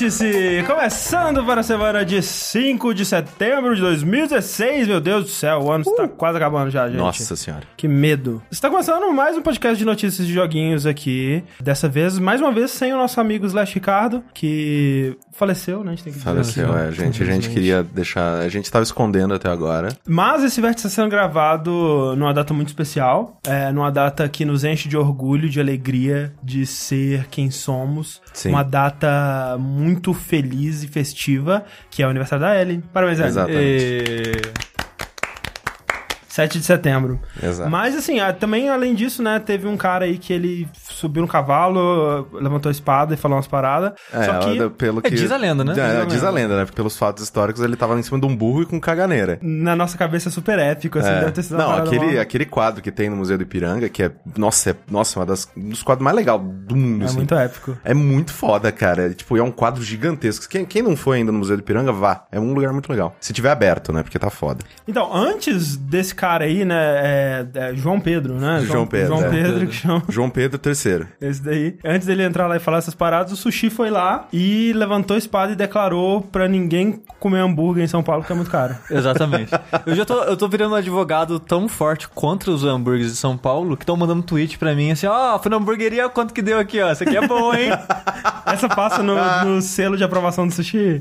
Vértice! Começando para a semana de 5 de setembro de 2016. Meu Deus do céu, o ano está quase acabando já, gente. Nossa senhora. Que medo. Está começando mais um podcast de notícias de joguinhos aqui. Dessa vez, mais uma vez, sem o nosso amigo Slash Ricardo, que faleceu, né? A gente tem que dizer Faleceu, é, né? gente. A gente queria deixar. A gente tava escondendo até agora. Mas esse vértice está sendo gravado numa data muito especial, é, numa data que nos enche de orgulho, de alegria, de ser quem somos. Sim. Uma data muito feliz e festiva, que é o aniversário da Ellen. Parabéns, Ellen. Exatamente. E... 7 de setembro. Exato. Mas assim, também além disso, né, teve um cara aí que ele subiu no cavalo, levantou a espada e falou umas paradas. É, só que ela- pelo que. diz a lenda, né? É, Diz a diz a lenda. lenda, né? Porque pelos fatos históricos ele tava em cima de um burro e com caganeira. na nossa cabeça é super épico, assim, É. deve ter sido Não, aquele, aquele quadro que tem no Museu do Ipiranga, que é. Nossa, é, nossa, uma das, um dos quadros mais legais do mundo, É assim. muito épico. É muito foda, cara. Tipo, é um quadro gigantesco. Quem, quem não foi ainda no Museu do Ipiranga, vá. É um lugar muito legal. Se tiver aberto, né? Porque tá foda. Então, antes desse cara aí, né, é, é João Pedro, né? João Pedro, João é. Pedro, que chama. João Pedro III. Esse daí. Antes dele entrar lá e falar essas paradas, o Sushi foi lá e levantou a espada e declarou pra ninguém comer hambúrguer em São Paulo, que é muito caro. Exatamente. Eu já tô, eu tô virando um advogado tão forte contra os hambúrgueres de São Paulo que estão mandando tweet pra mim assim: ó, fui na hamburgueria, quanto que deu aqui, ó? Isso aqui é bom, hein? Essa passa no, no selo de aprovação do Sushi.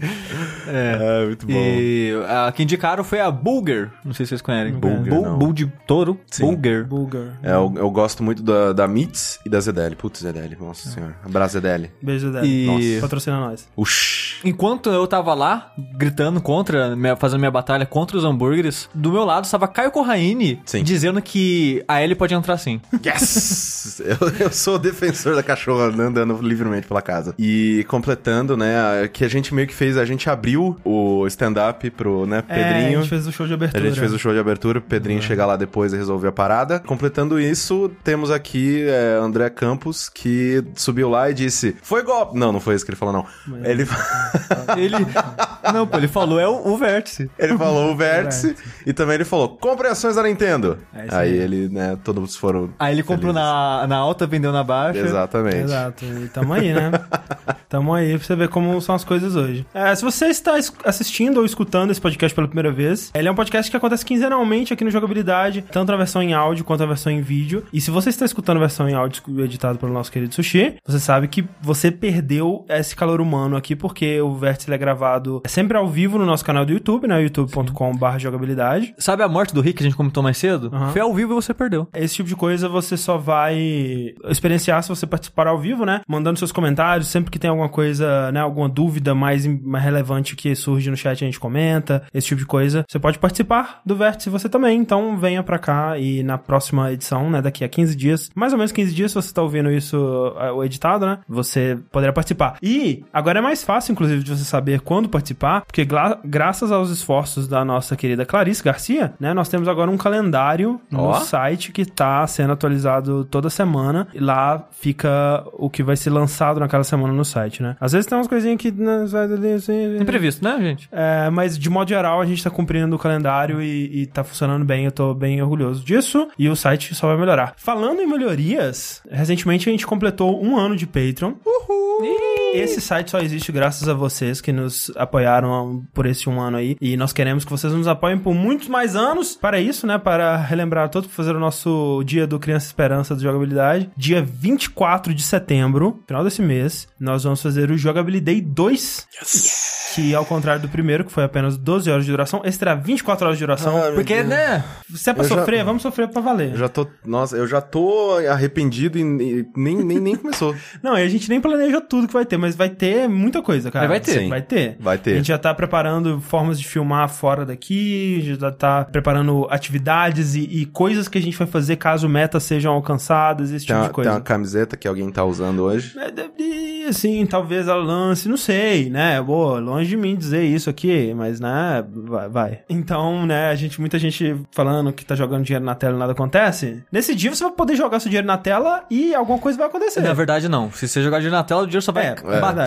É, muito bom. E a que indicaram foi a Bulger. Não sei se vocês conhecem. Bulger, Bull, não. Bull de touro. Sim. Bulger. Bulgar. É, eu, eu gosto muito da, da Mitz e da Zedeli. Putz, Zedeli, nossa senhora. Abraço, Zedeli. Beijo dela. E- Nossa. Patrocina nós. Ush. Enquanto eu tava lá, gritando contra, minha- fazendo minha batalha contra os hambúrgueres, do meu lado estava Caio Corraine Sim. dizendo que a Ellie pode entrar sim. Yes! eu, eu sou o defensor da cachorra andando livremente pela casa. E completando, né, a- que a gente meio que fez, a gente abriu o stand-up pro, né, É, Pedrinho. a gente fez o show de A abertura. gente fez o show de abertura, Pedrinho chegar lá depois e resolver a parada. Completando isso, temos aqui é, André Campos, que subiu lá e disse: Foi golpe! Não, não foi isso que ele falou, não. Ele, Ele. Não, pô, ele falou, é o, o vértice. ele falou o vértice e também ele falou: Compre ações da Nintendo. É aí aí. ele, né, todos foram. Aí ele comprou felizes. na, na alta, vendeu na baixa. Exatamente. Exato, e tamo aí, né? tamo aí pra você ver como são as coisas hoje. É, se você está es- assistindo ou escutando esse podcast pela primeira vez, ele é um podcast que acontece quinzenalmente aqui no Jogabilidade, tanto a versão em áudio quanto a versão em vídeo. E se você está escutando a versão em áudio editado pelo nosso querido Sushi, você sabe que você perdeu esse calor humano aqui, porque o Vértice é gravado sempre ao vivo no nosso canal do YouTube, né? youtube.com.br jogabilidade. Sabe a morte do Rick que a gente comentou mais cedo? Aham. Foi ao vivo e você perdeu. Esse tipo de coisa você só vai experienciar se você participar ao vivo, né? Mandando seus comentários, sempre que tem alguma coisa, né? Alguma dúvida mais, mais relevante que surge no chat, a gente comenta. Esse tipo de coisa. Você pode participar do Vértice você também. Então venha pra cá e na próxima edição, né? Daqui a 15 dias, mais ou menos 15 dias, se você tá ouvindo isso é, o editado, né? Você poderá participar. E agora é mais fácil, inclusive, de você saber quando participar, porque gra- graças aos esforços da nossa querida Clarice Garcia, né? Nós temos agora um calendário no Ó. site que tá sendo atualizado toda semana. E lá fica o que vai ser lançado naquela semana no site, né? Às vezes tem umas coisinhas que. né, assim, Imprevisto, né, gente? é, mas de modo geral a gente tá cumprindo o calendário e, e tá funcionando bem, eu tô bem orgulhoso disso e o site só vai melhorar. Falando em melhorias, recentemente a gente completou um ano de Patreon. Uhul! Esse site só existe graças a vocês que nos apoiaram por esse um ano aí e nós queremos que vocês nos apoiem por muitos mais anos para isso, né? Para relembrar todos, fazer o nosso dia do Criança Esperança de Jogabilidade. Dia 24 de setembro, final desse mês, nós vamos fazer o Jogabilidade 2. Que ao contrário do primeiro, que foi apenas 12 horas de duração, esse terá 24 horas de duração. Ah, Porque, Deus. né? Se é pra Eu já- sofrer, vamos sofrer pra valer. Eu já tô. Nossa, eu já tô arrependido e, e nem, nem, nem começou. Não, e a gente nem planeja tudo que vai ter, mas vai ter muita coisa, cara. Vai ter. Sim. Vai ter. Vai ter. A gente já tá preparando formas de filmar fora daqui, já tá preparando atividades e, e coisas que a gente vai fazer caso metas sejam alcançadas, esse Tem tipo uma, de coisa. tem uma camiseta que alguém tá usando hoje. É, assim, talvez ela lance, não sei, né? Boa, longe de mim dizer isso aqui, mas, né, vai. Então, né, a gente, muita gente falando que tá jogando dinheiro na tela e nada acontece. Nesse dia você vai poder jogar seu dinheiro na tela e alguma coisa vai acontecer. Na verdade, não. Se você jogar dinheiro na tela, o dinheiro só vai É,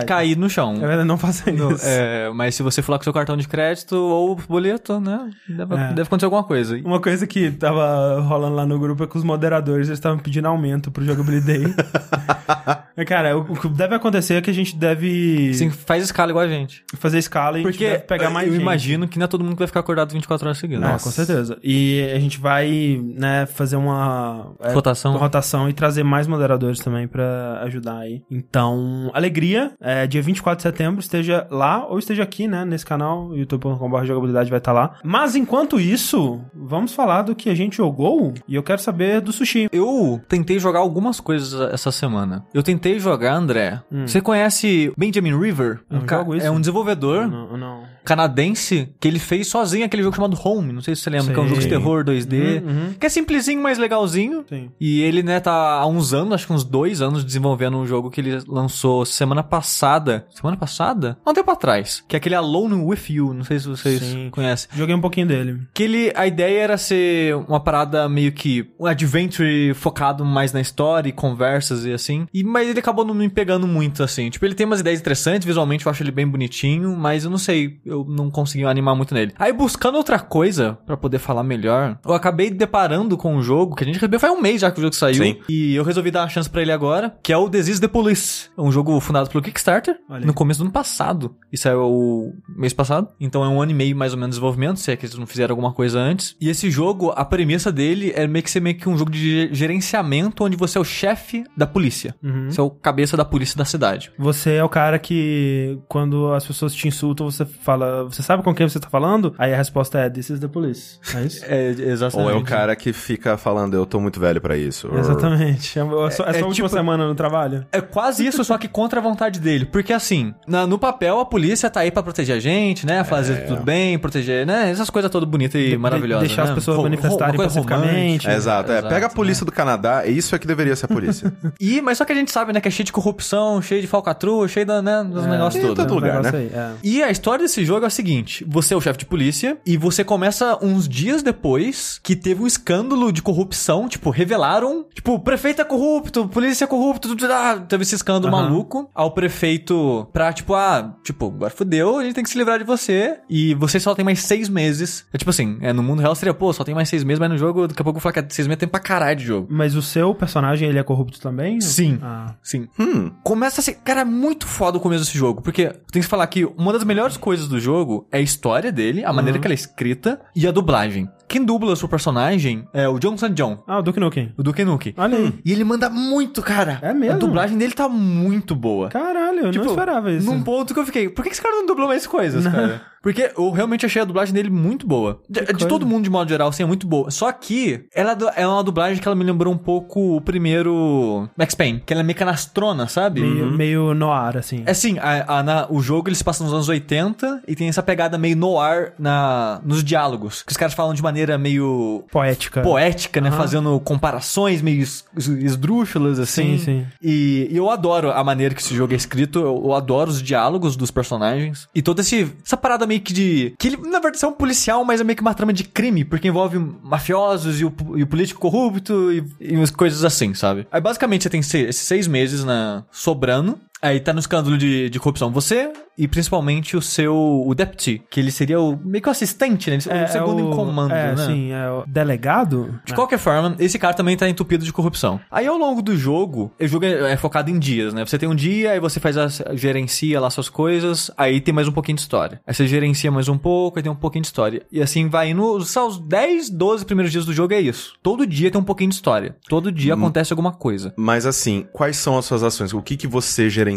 é cair no chão. É verdade, não faça isso. é, mas se você falar com seu cartão de crédito ou boleto, né? Deve, É. deve acontecer alguma coisa. Uma coisa que tava rolando lá no grupo é que os moderadores eles estavam pedindo aumento pro Jogabilidade. Cara, o que deve acontecer é que a gente deve Sim, faz escala igual a gente. Fazer escala e Porque deve pegar mais eu gente. imagino que não é todo mundo que vai ficar acordado 24 horas seguidas. É, com certeza. E a gente vai, né, fazer uma é, Rotação. rotação e trazer mais moderadores também pra ajudar aí. Então, alegria, é, dia 24 de setembro, esteja lá ou esteja aqui, né, nesse canal, youtube.com.br jogabilidade vai estar lá. Mas enquanto isso, vamos falar do que a gente jogou e eu quero saber do sushi. Eu tentei jogar algumas coisas essa semana. Eu tentei jogar, André. Você conhece Benjamin River? Não jogo isso. É um desenvolvedor Não, não. Canadense que ele fez sozinho aquele jogo chamado Home. Não sei se você lembra, que é um jogo de terror 2D. Uhum, uhum. Que é simplesinho, mas legalzinho. Sim. E ele, né, tá há uns anos, acho que uns dois anos, desenvolvendo um jogo que ele lançou semana passada. Semana passada? Há um tempo atrás. Que é aquele Alone With You. Não sei se vocês Sim. conhecem. Joguei um pouquinho dele. Que ele, a ideia era ser uma parada meio que um adventure focado mais na história e conversas e assim. E, mas ele acabou não me pegando muito, assim. Tipo, ele tem umas ideias interessantes, visualmente eu acho ele bem bonitinho, mas eu não sei, eu não consegui animar muito nele. Aí buscando outra coisa pra poder falar melhor, eu acabei deparando com um jogo que a gente recebeu faz um mês já que o jogo saiu. Sim. E eu resolvi dar uma chance pra ele agora, que é o Disease the Police. É um jogo fundado pelo Kickstarter no começo do ano passado. Isso é o mês passado. Então é um ano e meio mais ou menos de desenvolvimento, se é que eles não fizeram alguma coisa antes. E esse jogo, a premissa dele é meio que ser meio que um jogo de ge- gerenciamento onde você é o chefe da polícia. Uhum. Você é o cabeça da polícia da cidade. Você é o cara que, quando as pessoas te insultam, você fala, você sabe com quem você tá falando? Aí a resposta é, this is the police. É isso? É, exatamente. Ou é o cara que fica falando, eu tô muito velho pra isso. Or- Exatamente. É, a sua- é É sua última tipo- semana no trabalho? É quase isso, só que contra a vontade dele. Porque assim, na- no papel a polícia tá aí pra proteger a gente, né? Fazer tudo bem, proteger, né? Essas coisas todas bonitas e De- maravilhosas. deixar as né? pessoas Ro- manifestarem pacificamente. É, exato, é. Pega a né? polícia do Canadá, isso é que deveria ser a polícia. E, mas só que a gente sabe, né, que é cheio de corrupção, cheio de falcatrua, cheio da, né, dos negócios em todos. todo lugar, né? aí, é. E a história desse jogo é o seguinte: você é o chefe de polícia e você começa uns dias depois que teve um escândalo de corrupção, tipo, revelaram, tipo, o prefeito é corrupto, polícia é corrupto, tudo, ah, teve esse escândalo Aham. maluco ao prefeito pra, tipo, ah, tipo, agora fudeu, a gente tem que se livrar de você e você só tem mais seis meses. É tipo assim, é, no mundo real seria, pô, só tem mais seis meses, mas no jogo, daqui a pouco eu vou falar que é seis meses tem pra caralho de jogo. Mas o seu personagem, ele é corrupto também? Sim. Ah. Sim. hum, Começa a ser. Cara, é muito foda o começo desse jogo. Porque tem que falar que uma das melhores coisas do jogo é a história dele, a maneira que ela é escrita e a dublagem. Quem dubla o seu personagem é o Johnson John, Ah, o Duke Nukem. o Duke Nukem. Olha aí. E ele manda muito, cara. É mesmo? A dublagem dele tá muito boa. Caralho, eu Tipo, não esperava isso. Num ponto que eu fiquei, por que esse cara não dublou mais coisas, cara? Porque eu realmente achei a dublagem dele muito boa. De, de todo mundo, de modo geral, assim, é muito boa. Só que ela do- é uma dublagem que ela me lembrou um pouco o primeiro Max Payne, que ela é meio canastrona, sabe? Meio, meio noir, assim. É assim, a, a- na- o jogo ele se passa nos anos 80 e tem essa pegada meio noir na, nos diálogos. Que os caras falam de maneira meio Poética. poética, né? Aham. Fazendo comparações meio es- esdrúxulas, assim. Sim, sim. E, e eu adoro a maneira que esse jogo é escrito, eu, eu adoro os diálogos dos personagens. E toda esse, essa parada meio que de. Que ele, na verdade, é um policial, mas é meio que uma trama de crime, porque envolve mafiosos e o, e o político corrupto e, e umas coisas assim, sabe? Aí basicamente você tem se- esses seis meses na, sobrando. Aí tá no escândalo de, de corrupção. Você e principalmente o seu o deputy, que ele seria o meio que o assistente, né? Ele- o segundo em comando, é, né? sim, é o delegado? De qualquer forma, esse cara também tá entupido de corrupção. Aí ao longo do jogo, o jogo é é focado em dias, né? Você tem um dia, aí você faz a, gerencia lá suas coisas, aí tem mais um pouquinho de história. Aí você gerencia mais um pouco, aí tem um pouquinho de história. E assim vai indo, só os 10, 12 primeiros dias do jogo é isso. Todo dia tem um pouquinho de história. Todo dia acontece alguma coisa. Mas assim, quais são as suas ações? O que, que você gerencia?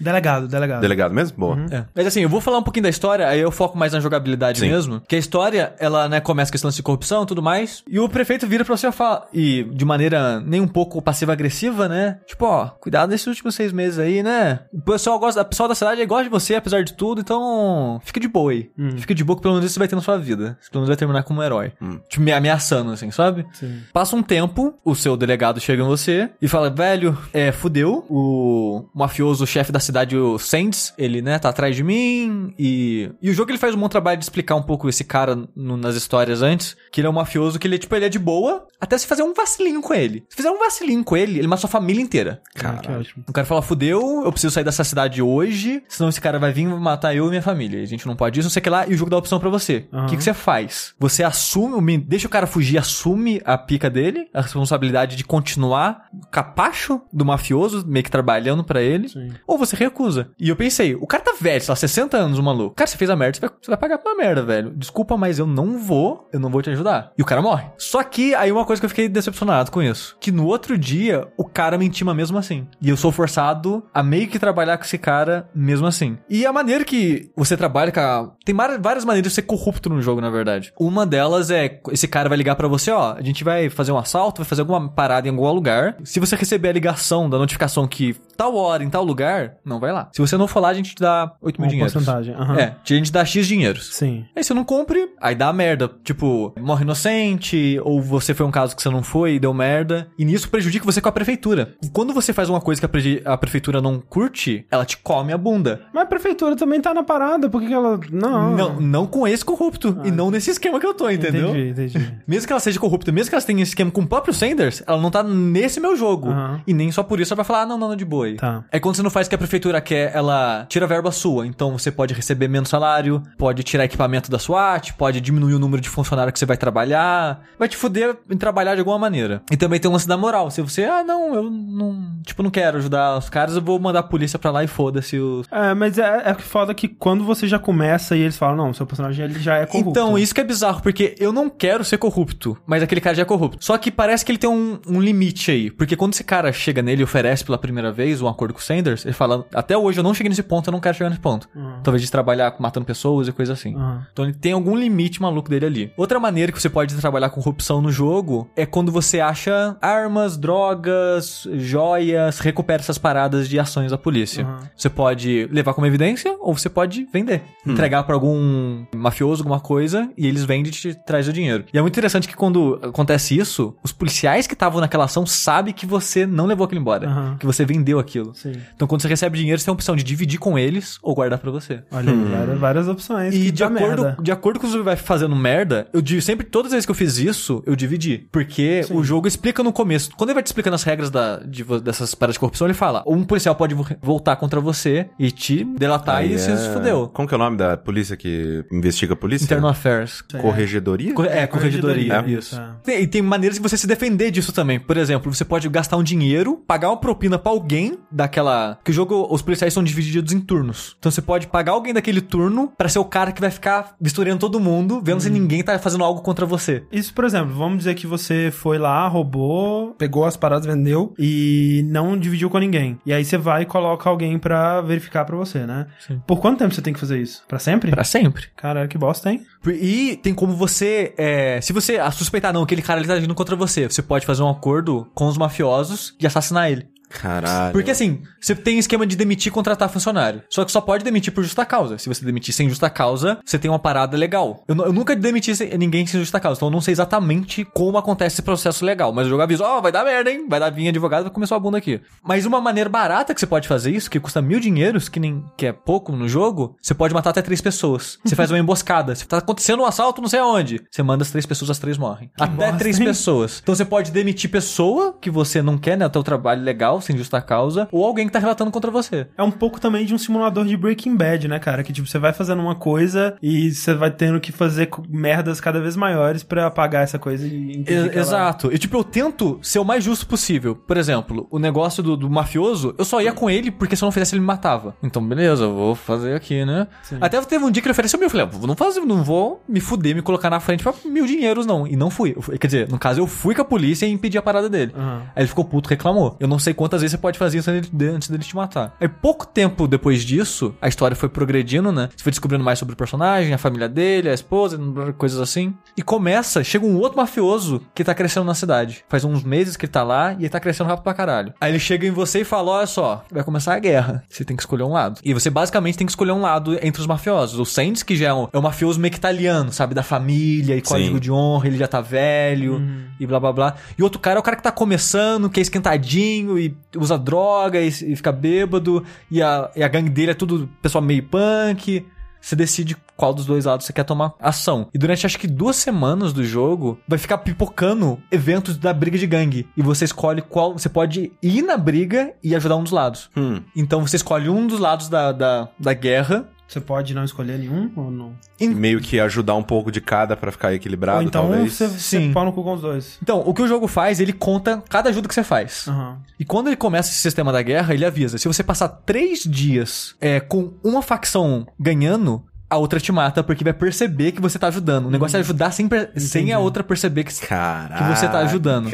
Delegado, delegado. Delegado mesmo? Boa. É. Mas assim, eu vou falar um pouquinho da história, aí eu foco mais na jogabilidade Sim. mesmo. Que a história, ela, né, começa com esse lance de corrupção e tudo mais. E o prefeito vira pra você e fala. E de maneira nem um pouco passiva-agressiva, né? Tipo, ó, cuidado nesses últimos seis meses aí, né? O pessoal gosta, o pessoal da cidade gosta de você, apesar de tudo, então fica de boa aí. Fica de boa que pelo menos isso você vai ter na sua vida. Você pelo menos vai terminar como um herói. Tipo, me ameaçando, assim, sabe? Sim. Passa um tempo, o seu delegado chega em você e fala, velho, é, fudeu, o mafioso mafioso, o chefe da cidade, o Sands, ele, né, tá atrás de mim e... E o jogo ele faz um bom trabalho de explicar um pouco esse cara no- nas histórias antes, que ele é um mafioso que ele, tipo, ele é de boa, até se fazer um vacilinho com ele. Se fizer um vacilinho com ele, ele mata sua família inteira. Ah, que ótimo. O cara fala, fudeu, eu preciso sair dessa cidade hoje, senão esse cara vai vir matar eu e minha família. A gente não pode isso, não sei o que lá, e o jogo dá a opção pra você. O Aham. que, que você faz? Você assume, deixa o cara fugir, assume a pica dele, a responsabilidade de continuar capacho do mafioso, meio que trabalhando pra ele, Sim. Ou você recusa. E eu pensei, o cara tá velho, sei lá, 60 anos, o maluco. Cara, você fez a merda, você vai, você vai pagar pela merda, velho. Desculpa, mas eu não vou, eu não vou te ajudar. E o cara morre. Só que aí uma coisa que eu fiquei decepcionado com isso, que no outro dia o cara me intima mesmo assim. E eu sou forçado a meio que trabalhar com esse cara mesmo assim. E a maneira que você trabalha com a... Tem várias maneiras de ser corrupto no jogo, na verdade. Uma delas é, esse cara vai ligar pra você, ó, a gente vai fazer um assalto, vai fazer alguma parada em algum lugar. Se você receber a ligação da notificação que tal hora, em tal lugar, não vai lá. Se você não for lá, a gente te dá 8 mil Uma dinheiros. porcentagem, aham. É, a gente dá X dinheiros. Sim. Aí você não cumpre, aí dá merda. Tipo, morre inocente, ou você foi um caso que você não foi e deu merda. E nisso prejudica você com a prefeitura. Quando você faz uma coisa que a, preji- a prefeitura não curte, ela te come a bunda. Mas a prefeitura também tá na parada, por que ela... Não. Não, não com esse corrupto. e não nesse esquema que eu tô, entendeu? Entendi, entendi. Mesmo que ela seja corrupta, mesmo que ela tenha esse esquema com o próprio Sanders, ela não tá nesse meu jogo. Aham. E nem só por isso ela vai falar, ah, não, não, não, de boa aí. Tá. É quando você não faz o que a prefeitura quer, ela tira a verba sua. Então você pode receber menos salário, pode tirar equipamento da SWAT, pode diminuir o número de funcionário que você vai trabalhar, vai te fuder em trabalhar de alguma maneira. E também tem o lance da moral. Se você, ah, não, eu não, tipo, não quero ajudar os caras, eu vou mandar a polícia pra lá e foda-se os. É, mas é, é que foda que quando você já começa e eles falam, não, seu personagem ele já é corrupto. Então, isso que é bizarro, porque eu não quero ser corrupto, mas aquele cara já é corrupto. Só que parece que ele tem um, um limite aí. Porque quando esse cara chega nele e oferece pela primeira vez um acordo com o Sanders, ele fala: Até hoje eu não cheguei nesse ponto, eu não quero chegar nesse ponto. Talvez de trabalhar matando pessoas e coisa assim. Aham. Então ele tem algum limite maluco dele ali. Outra maneira que você pode trabalhar com corrupção no jogo é quando você acha armas, drogas, joias, recupera essas paradas de ações da polícia. Aham. Você pode levar como evidência ou você pode vender. Entregar pra algum mafioso, alguma coisa, e eles vendem e te traz o dinheiro. E é muito interessante que quando acontece isso, os policiais que estavam naquela ação sabem que você não levou aquilo embora. Aham. Que você vendeu aquilo. Sim. Então quando você recebe dinheiro, você tem a opção de dividir com eles ou guardar pra você. Olha aí, várias, várias opções. E que de acordo, merda. de acordo com o jogo vai fazendo merda, eu digo sempre, todas as vezes que eu fiz isso, eu dividi. Porque o jogo explica no começo. Quando ele vai te explicando as regras da, de dessas paradas de corrupção, ele fala: um policial pode vo- voltar contra você e te delatar Aí e você é- se fudeu. Como que é o nome da polícia que investiga a polícia? Internal Affairs. Corregedoria? Co- É, corregedoria. corregedoria, Isso. Tem- E tem maneiras de você se defender disso também. Por exemplo, você pode gastar um dinheiro, pagar uma propina pra alguém daquela. Que o jogo, os policiais são divididos em turnos. Então você pode pagar alguém daquele turno pra ser o cara que vai ficar vistoriando todo mundo, vendo se ninguém tá fazendo algo contra você. Isso, por exemplo, vamos dizer que você foi lá, roubou, pegou as paradas, vendeu e não dividiu com ninguém. E aí você vai e coloca alguém pra verificar pra você, né? Sim. Por quanto tempo você tem que fazer isso? Pra sempre? Pra sempre. Caralho, que bosta, hein? E tem como você. é, se você a suspeitar, não, aquele cara ele tá agindo contra você, você pode fazer um acordo com os mafiosos de assassinar ele. Caralho. Porque assim, você tem esquema de demitir e contratar funcionário. Só que só pode demitir por justa causa. Se você demitir sem justa causa, você tem uma parada legal. Eu, eu nunca demiti sem- ninguém sem justa causa, então eu não sei exatamente como acontece esse processo legal. Mas o jogo avisa, ó, vai dar merda, hein? Vai dar vinha advogado, vai começar a bunda aqui. Mas uma maneira barata que você pode fazer isso, que custa mil dinheiros, que, nem, que é pouco no jogo, você pode matar até três pessoas. Você faz uma emboscada. Se tá acontecendo um assalto, não sei aonde. Você manda as três pessoas, as três morrem. até bosta, três hein? pessoas. Então você pode demitir pessoa que você não quer, né? O teu trabalho legal, sem justa causa, ou alguém que tá relatando contra você. É um pouco também de um simulador de Breaking Bad, né, cara? Que tipo, você vai fazendo uma coisa e você vai tendo que fazer merdas cada vez maiores pra apagar essa coisa e ela- Exato. E tipo, eu tento ser o mais justo possível. Por exemplo, o negócio do, do mafioso, eu só ia com ele porque se eu não fizesse ele me matava. Então, beleza, eu vou fazer aqui, né? Até teve um dia que ele ofereceu mil. Eu falei, ah, não, fazer, não vou me fuder, me colocar na frente pra mil dinheiros, não. E não fui. Eu Quer dizer, no caso, eu fui com a polícia e impedi a parada dele. Aham. Aí ele ficou puto, reclamou. Eu não sei quantas vezes você pode fazer isso antes dele, te matar. Aí pouco tempo depois disso, a história foi progredindo, né? Você foi descobrindo mais sobre o personagem, a família dele, a esposa, coisas assim. E começa, chega um outro mafioso que tá crescendo na cidade. Faz uns meses que ele tá lá e ele tá crescendo rápido pra caralho. Aí ele chega em você e fala: Olha só, vai começar a guerra. Você tem que escolher um lado. E você basicamente tem que escolher um lado entre os mafiosos. O Sands, que já é um, é um mafioso meio que italiano, sabe? Da família e código Sim. de honra, ele já tá velho e blá blá blá. E outro cara é o cara que tá começando, que é esquentadinho e usa droga e, e fica bêbado, e a, e a gangue dele é tudo pessoal meio punk. Você decide qual dos dois lados você quer tomar ação. E durante acho que duas semanas do jogo, vai ficar pipocando eventos da briga de gangue. E você escolhe qual. Você pode ir na briga e ajudar um dos lados. Hum. Então você escolhe um dos lados da, da, da guerra. Você pode não escolher nenhum ou não? Meio que ajudar um pouco de cada pra ficar equilibrado, ou então talvez. você, você Sim. pau no cu com os dois. Então, o que o jogo faz, ele conta cada ajuda que você faz. Aham. E quando ele começa esse sistema da guerra, ele avisa: se você passar três dias é, com uma facção ganhando, a outra te mata, porque vai perceber que você tá ajudando. O negócio é ajudar sem, sem a outra perceber que. Caraca. Que você tá ajudando.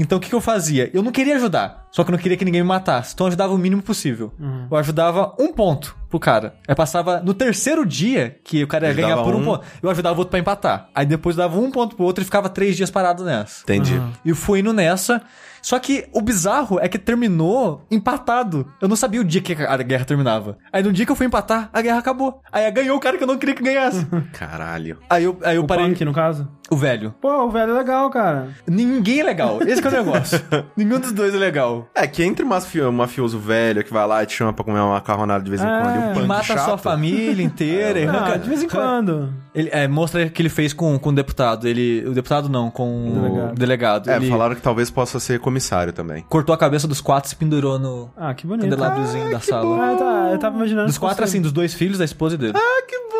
Então o que, que eu fazia? Eu não queria ajudar, só que eu não queria que ninguém me matasse. Então eu ajudava o mínimo possível. Eu ajudava um ponto pro cara. Aí passava no terceiro dia, que o cara ia Ajudava ganhar por um, um. ponto, eu ajudava o outro pra empatar. Aí depois dava um ponto pro outro e ficava três dias parado nessa. Entendi. E fui indo nessa. Só que o bizarro é que terminou empatado. Eu não sabia o dia que a guerra terminava. Aí no dia que eu fui empatar, a guerra acabou. Aí ganhou o cara que eu não queria que ganhasse. Caralho. aí eu, aí eu O parei. punk, no caso? O velho. Pô, o velho é legal, cara. Ninguém é legal. Esse que é o negócio. Nenhum dos dois é legal. É que entre mafio, um mafioso velho que vai lá e te chama pra comer uma macarronada de vez em É. quando e um E punk mata a chato, sua família inteira. e Ah, arranca- de vez em quando. Ele, é, mostra o que ele fez com, com o deputado. Ele, o deputado não, com o Delegado. delegado. É, ele falaram que talvez possa ser comissário também. cortou a cabeça dos quatro e se pendurou no Ah, que bonito. candelabrozinho da sala. Ah, tá. Eu tava imaginando. Dos que quatro, fosse- assim, dos dois filhos, da esposa e dele. Ah, que bom!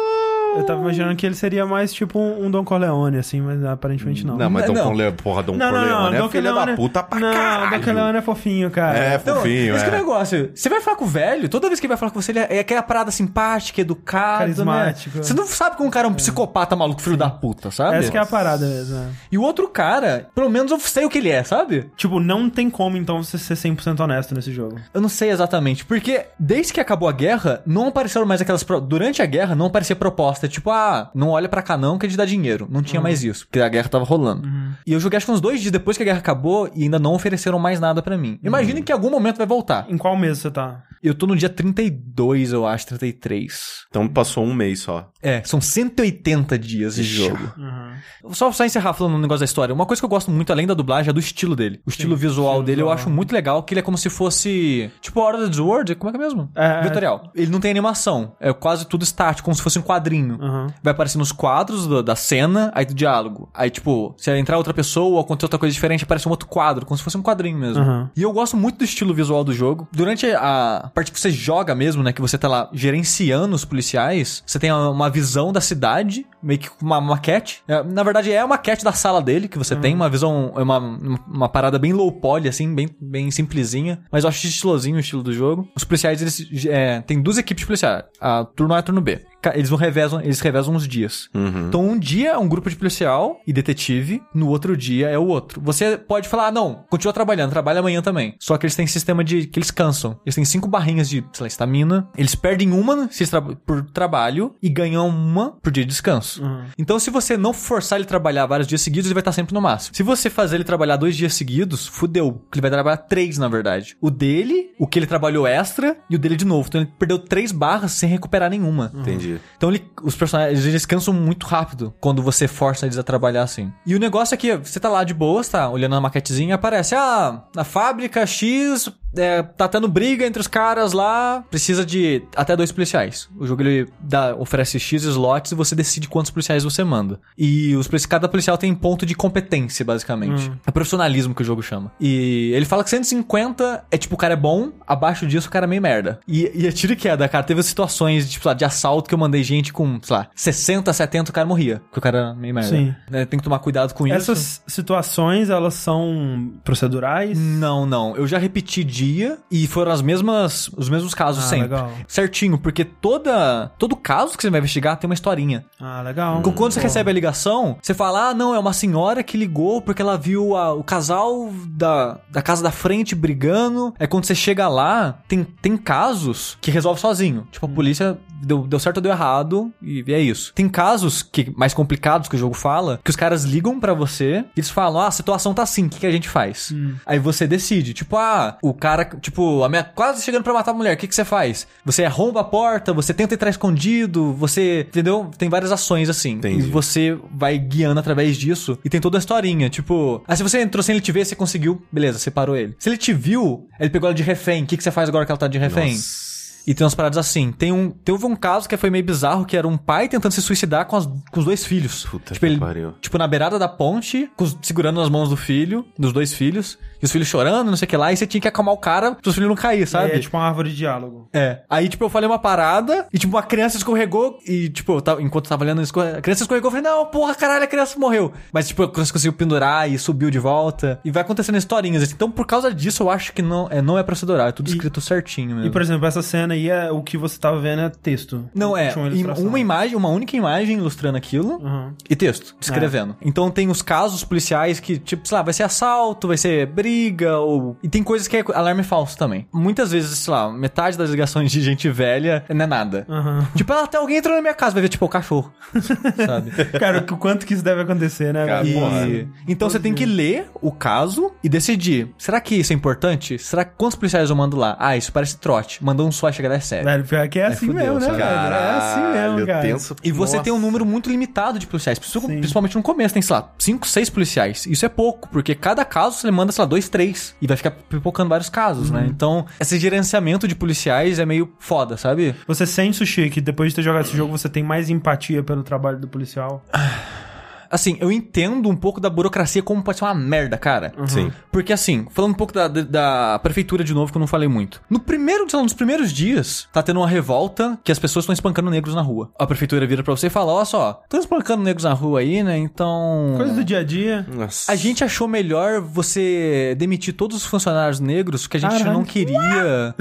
Eu tava imaginando que ele seria mais tipo um, um Don Corleone, assim, mas aparentemente não. Não, mas Não, não. Corleone, porra, Dom não, não, Corleone é Don filha Corleone- da puta pra não, caralho. Don Corleone é fofinho, cara. É, Então, fofinho, esse que é o é. negócio. Você vai falar com o velho, toda vez que ele vai falar com você, ele é, é aquela parada simpática, educado, Carismático. né? Você não sabe que um cara é um psicopata maluco, filho da puta, sabe? Essa que é a parada mesmo. é. E o outro cara, pelo menos eu sei o que ele é, sabe? Tipo, não tem como então você ser 100% honesto nesse jogo. Eu não sei exatamente, porque desde que acabou a guerra, não apareceram mais aquelas. pro- Durante a guerra, não aparecia proposta, tipo, ah, não olha pra cá não que a gente dá dinheiro. Não tinha mais isso, porque a guerra tava rolando. E eu joguei acho que uns dois dias depois que a guerra acabou e ainda não ofereceram mais nada pra mim. Imagine que em algum momento vai voltar. Em qual mês você tá? Eu tô no dia 32, eu acho, 33. Então passou um mês só. É, são 180 dias de jogo. Uhum. Só, só encerrar falando um negócio da história. Uma coisa que eu gosto muito, além da dublagem, é do estilo dele. O estilo visual estilo dele eu visual. acho muito legal, que ele é como se fosse. Tipo, Hora do Sword, como é que é mesmo? É, é. Vetorial. Ele não tem animação. É quase tudo estático, como se fosse um quadrinho. Uhum. Vai aparecendo os quadros do- da cena, aí do diálogo. Aí, tipo, se entrar outra pessoa ou acontecer outra coisa diferente, aparece um outro quadro, como se fosse um quadrinho mesmo. Uhum. E eu gosto muito do estilo visual do jogo. Durante a parte que você joga mesmo, né? Que você tá lá gerenciando os policiais, você tem uma- visão da cidade, meio que uma maquete. É, Na verdade, é a maquete da sala dele que você tem, uma visão, é uma, uma parada bem low poly, assim, bem, bem simplesinha. Mas eu acho estilosinho o estilo do jogo. Os policiais, eles é, tem duas equipes de policiais, a turno A e a turno B. Eles vão revezam, eles revezam uns dias. Então, um dia é um grupo de policial e detetive, no outro dia é o outro. Você pode falar, ah, não, continua trabalhando, trabalha amanhã também. Só que eles têm sistema de que eles cansam. Eles têm cinco barrinhas de, sei lá, estamina. Eles perdem uma tra- por trabalho e ganham uma por dia de descanso. Então, se você não forçar ele a trabalhar vários dias seguidos, ele vai estar sempre no máximo. Se você fazer ele trabalhar dois dias seguidos, fudeu. porque Ele vai trabalhar três, na verdade. O dele, o que ele trabalhou extra e o dele de novo. Então, ele perdeu três barras sem recuperar nenhuma. Entendi. Então ele- os personagens eles cansam muito rápido quando você força eles a trabalhar assim. E o negócio é que você tá lá de boas, tá olhando a maquetezinha, aparece, ah, na fábrica X é, tá tendo briga entre os caras lá, precisa de até dois policiais. O jogo ele dá, oferece X slots e você decide quantos policiais você manda. E os cada policial tem ponto de competência, basicamente. É profissionalismo que o jogo chama. E ele fala que 150 é tipo, o cara é bom, abaixo disso o cara é meio merda. E, e é tiro e queda, cara. Teve situações tipo, lá, de assalto que eu mandei gente com, sei lá, 60, 70, o cara morria. Porque o cara era meio merda. Sim. Né, Tem que tomar cuidado com isso. Essas situações, elas são procedurais? Não, não. Eu já repeti dia e foram as mesmas, os mesmos casos Ah, sempre. legal. Certinho, porque toda, todo caso que você vai investigar tem uma historinha. Ah, legal. Então, Quando você Pô. recebe a ligação, você fala: ah, não, é uma senhora que ligou porque ela viu a- o casal da, da casa da frente brigando. Aí quando você chega lá, tem, tem casos que resolve sozinho. Tipo, a polícia deu, deu certo ou deu errado, e é isso. Tem casos que mais complicados que o jogo fala, que os caras ligam pra você e eles falam: ah, a situação tá assim, o que, que a gente faz? Aí você decide, tipo, ah, o cara, tipo, a minha quase chegando pra matar a mulher, o que, que você faz? Você arromba a porta, você tenta entrar escondido, você, entendeu? Tem várias ações assim. Entendi. E você vai guiando através disso e tem toda a historinha, tipo, ah, se você entrou sem ele te ver, você conseguiu, beleza, você parou ele. Se ele te viu, ele pegou ela de refém, o que, que você faz agora que ela tá de refém? Nossa. E tem umas paradas assim. Tem um, teve um caso que foi meio bizarro, que era um pai tentando se suicidar com, as- com os dois filhos. Puta tipo, que ele, pariu. tipo, na beirada da ponte, os- segurando nas mãos do filho, dos dois filhos, e os filhos chorando, não sei o que lá, e você tinha que acalmar o cara para os filhos não cair, sabe? É tipo uma árvore de diálogo. É. Aí, tipo, eu falei uma parada e, tipo, uma criança escorregou e, tipo, eu tava, enquanto eu tava olhando, a criança escorregou, eu falei, não, porra, caralho, a criança morreu. Mas, tipo, a criança conseguiu pendurar e subiu de volta. E vai acontecendo historinhas. assim. Então, por causa disso, eu acho que não é, não é procedural. É tudo E- escrito certinho mesmo. E, por exemplo, essa cena aí, é, o que você tava vendo é texto. Não, é. Uma imagem, uma única imagem ilustrando aquilo. Aham. E texto, descrevendo. Então tem os casos policiais que, tipo, sei lá, vai ser assalto, vai ser briga, ou. E tem coisas que é alarme falso também. Muitas vezes, sei lá, metade das ligações de gente velha não é nada. Aham. Tipo, ah, até alguém entrou na minha casa, vai ver, tipo, o cachorro. Sabe? Cara, o quanto que isso deve acontecer, né? Cara, porra. E- Então você tem que ler o caso e decidir. Será que isso é importante? Será que quantos policiais eu mando lá? Ah, isso parece trote. Mandou um só, chega a dar sério. Velho, pior que é assim fudeu, mesmo, né, velho? É assim mesmo, cara. tenso. E você Nossa. tem um número muito limitado de policiais, princi- Sim. principalmente no começo, tem, sei lá, 5, 6 policiais. Isso é pouco, porque cada caso você manda, sei lá, 2, 3. E vai ficar pipocando vários casos, Uhum. né? Então, esse gerenciamento de policiais é meio foda, sabe? Você sente, Sushi, que depois de ter jogado esse jogo, você tem mais empatia pelo trabalho do policial? Assim, eu entendo um pouco da burocracia como pode ser uma merda, cara. Sim. Porque assim, falando um pouco da, da, prefeitura de novo, que eu não falei muito. No primeiro, sei lá, nos primeiros dias, tá tendo uma revolta que as pessoas estão espancando negros na rua. A prefeitura vira pra você e fala, ó só, estão espancando negros na rua aí, né? Então... Coisa do dia a dia. Nossa. A gente achou melhor você demitir todos os funcionários negros, que a gente Caralho. não queria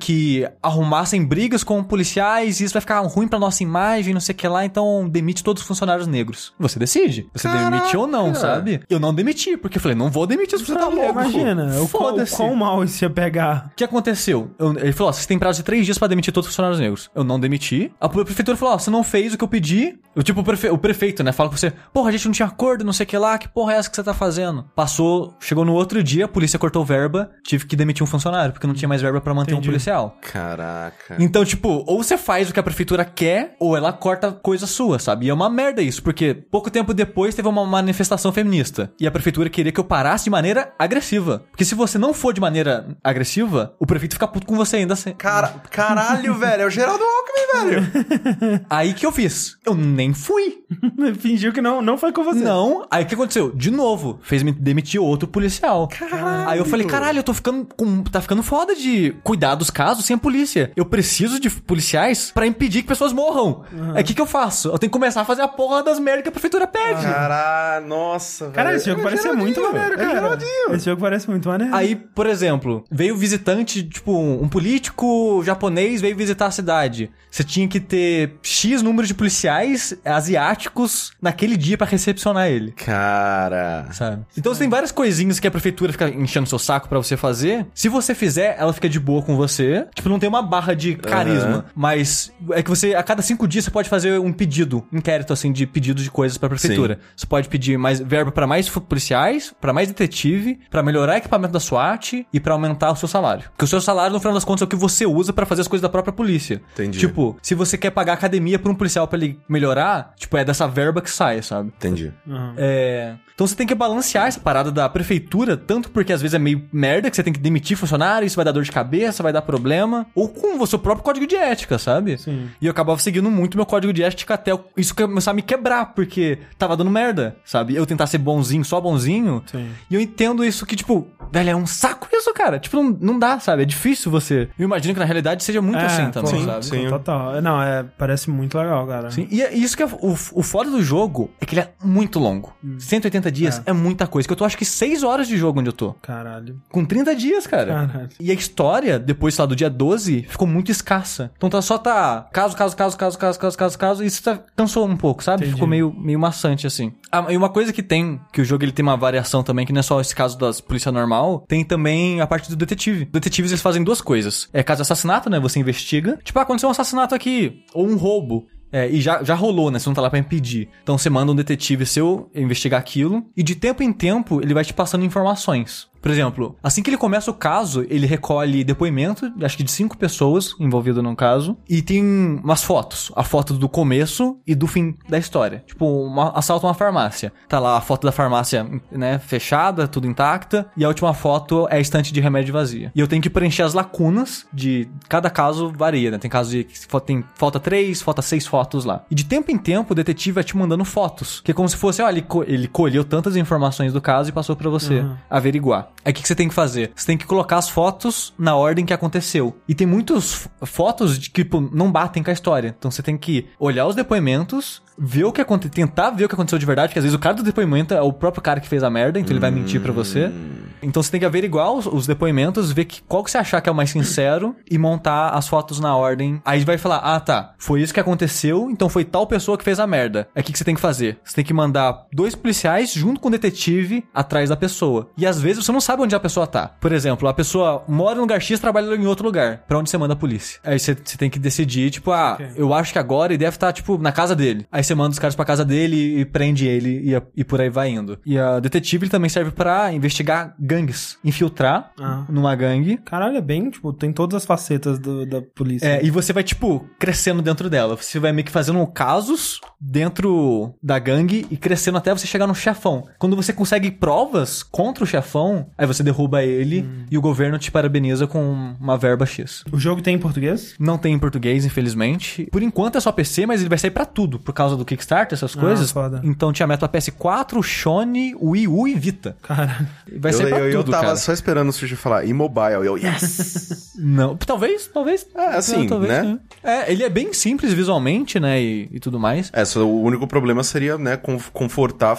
que arrumassem brigas com policiais e isso vai ficar ruim pra nossa imagem, não sei o que lá, então demite todos os funcionários negros. Você decide. Você demite ou não, sabe? Eu não demiti, porque eu falei, não vou demitir, você tá louco. Imagina, o quão, Foda-se. quão mal isso ia pegar. O que aconteceu? Eu- ele falou, ó, vocês têm prazo de três dias pra demitir todos os funcionários negros. Eu não demiti. A prefeitura falou, ó, você não fez o que eu pedi. Eu, tipo, o, prefe- o prefeito, né, fala com você, porra, a gente não tinha acordo, não sei o que lá, que porra é essa que você tá fazendo? Passou, chegou no outro dia, a polícia cortou verba, tive que demitir um funcionário, porque não tinha mais verba pra manter Entendi. um policial. Caraca. Então, tipo, ou você faz o que a prefeitura quer, ou ela corta coisa sua, sabe? E é uma merda isso, porque pouco tempo depois teve uma manifestação feminista. E a prefeitura queria que eu parasse de maneira agressiva. Porque se você não for de maneira agressiva, o prefeito fica puto com você ainda assim. Cara, caralho, velho. É o Geraldo Alckmin, velho. Aí que eu fiz? Eu nem fui. Fingiu que não, não foi com você. Não. Aí o que aconteceu? De novo, fez me demitir outro policial. Caralho. Aí eu falei, caralho, eu tô ficando com. Tá ficando foda de cuidar dos casos sem a polícia. Eu preciso de policiais pra impedir que pessoas morram. Aí o que, que eu faço? Eu tenho que começar a fazer a porra das merdas que a prefeitura pede. Caralho, nossa, Cara, velho. esse jogo É parece muito maneiro, é cara. Esse jogo parece muito maneiro. Aí, por exemplo, veio visitante, tipo, um político japonês veio visitar a cidade. Você tinha que ter X número de policiais asiáticos naquele dia pra recepcionar ele. Cara. sabe? Então você tem várias coisinhas que a prefeitura fica enchendo seu saco pra você fazer. Se você fizer, ela fica de boa com você. Tipo, não tem uma barra de carisma. Aham. Mas é que você, a cada cinco dias, você pode fazer um pedido, um inquérito, assim, de pedidos de coisas pra prefeitura. Você pode pedir mais verba pra mais policiais, pra mais detetive, pra melhorar o equipamento da SWAT e pra aumentar o seu salário. Porque o seu salário, no final das contas, é o que você usa pra fazer as coisas da própria polícia. Entendi. Tipo, se você quer pagar academia pra um policial pra ele melhorar, tipo, é dessa verba que sai, sabe? Entendi. Aham. É. Então você tem que balancear essa parada da prefeitura, tanto porque às vezes é meio merda que você tem que demitir funcionário, isso vai dar dor de cabeça, vai dar problema, ou com o seu próprio código de ética, sabe? Sim. E eu acabava seguindo muito meu código de ética até isso começar a me quebrar, porque tava dando merda, sabe? Eu tentar ser bonzinho, só bonzinho. Sim. E eu entendo isso que, tipo, velho, é um saco isso, cara. Tipo, não, não dá, sabe? É difícil você. Eu imagino que na realidade seja muito assim também, pô, sabe? sim. Total. Não, é, parece muito legal, cara. Sim, e é isso que é o, o foda do jogo é que ele é muito longo. 180 dias é. muita coisa. Que eu tô acho que 6 horas de jogo onde eu tô. Caralho. Com 30 dias, cara. Caralho. E a história, depois sei lá, do dia 12, ficou muito escassa. Então tá, só tá caso, caso, caso, caso, caso, caso, caso, caso, e isso tá, cansou um pouco, sabe? Entendi. Ficou meio, meio maçante, assim. Ah, e uma coisa que tem, que o jogo ele tem uma variação também, que não é só esse caso das polícia normal, tem também a parte do detetive. Detetives, eles fazem duas coisas. É caso de assassinato, né? Você investiga. Tipo, ah, aconteceu um assassinato aqui, ou um roubo. É, e já, já rolou, né? Você não tá lá pra impedir. Então você manda um detetive seu investigar aquilo. E de tempo em tempo, ele vai te passando informações. Por exemplo, assim que ele começa o caso, ele recolhe depoimento, acho que de cinco pessoas envolvidas no caso, e tem umas fotos. A foto do começo e do fim da história. Tipo, uma, assalto a uma farmácia. Tá lá a foto da farmácia, né, fechada, tudo intacta, e a última foto é a estante de remédio vazia. E eu tenho que preencher as lacunas de cada caso varia, né? Tem caso de tem falta três, falta seis fotos lá. E de tempo em tempo o detetive vai te mandando fotos, que é como se fosse, olha, ele, co- ele colheu tantas informações do caso e passou pra você Uhum. averiguar. Aí o que, que você tem que fazer? Você tem que colocar as fotos na ordem que aconteceu. E tem muitas fotos de que tipo, não batem com a história. Então você tem que olhar os depoimentos, ver o que aconteceu, tentar ver o que aconteceu de verdade, porque às vezes o cara do depoimento é o próprio cara que fez a merda, então ele vai mentir pra você. Então você tem que averiguar os, os depoimentos, ver que, qual que você achar que é o mais sincero e montar as fotos na ordem. Aí vai falar: ah, tá, foi isso que aconteceu, então foi tal pessoa que fez a merda. Aí o que, que você tem que fazer? Você tem que mandar dois policiais junto com o detetive atrás da pessoa. E às vezes você não sabe onde a pessoa tá. Por exemplo, a pessoa mora em lugar X, trabalha em outro lugar. Pra onde você manda a polícia? Aí você, você tem que decidir, tipo, ah, Ok. eu acho que agora ele deve estar, tipo, na casa dele. Aí você manda os caras pra casa dele e prende ele e, e por aí vai indo. E a detetive ele também serve pra investigar gangues. Infiltrar Ah. numa gangue. Caralho, é bem, tipo, tem todas as facetas do- da polícia. É, e você vai, tipo, crescendo dentro dela. Você vai meio que fazendo casos dentro da gangue e crescendo até você chegar no chefão. Quando você consegue provas contra o chefão, aí você derruba ele e o governo te parabeniza com uma verba X. O jogo tem em português? Não tem em português, infelizmente. Por enquanto é só PC, mas ele vai sair pra tudo, por causa do Kickstarter, essas coisas. foda. Então tinha meta pra PS4, Sony, Wii U e Vita. Caralho. Vai eu, sair pra eu, eu tudo, tava cara. só esperando o Sushi falar e mobile. Eu, yes! Não, talvez, talvez. É, assim, talvez, né? É, ele é bem simples visualmente, né, e, e tudo mais. é, só o único problema seria, né, con- confortar,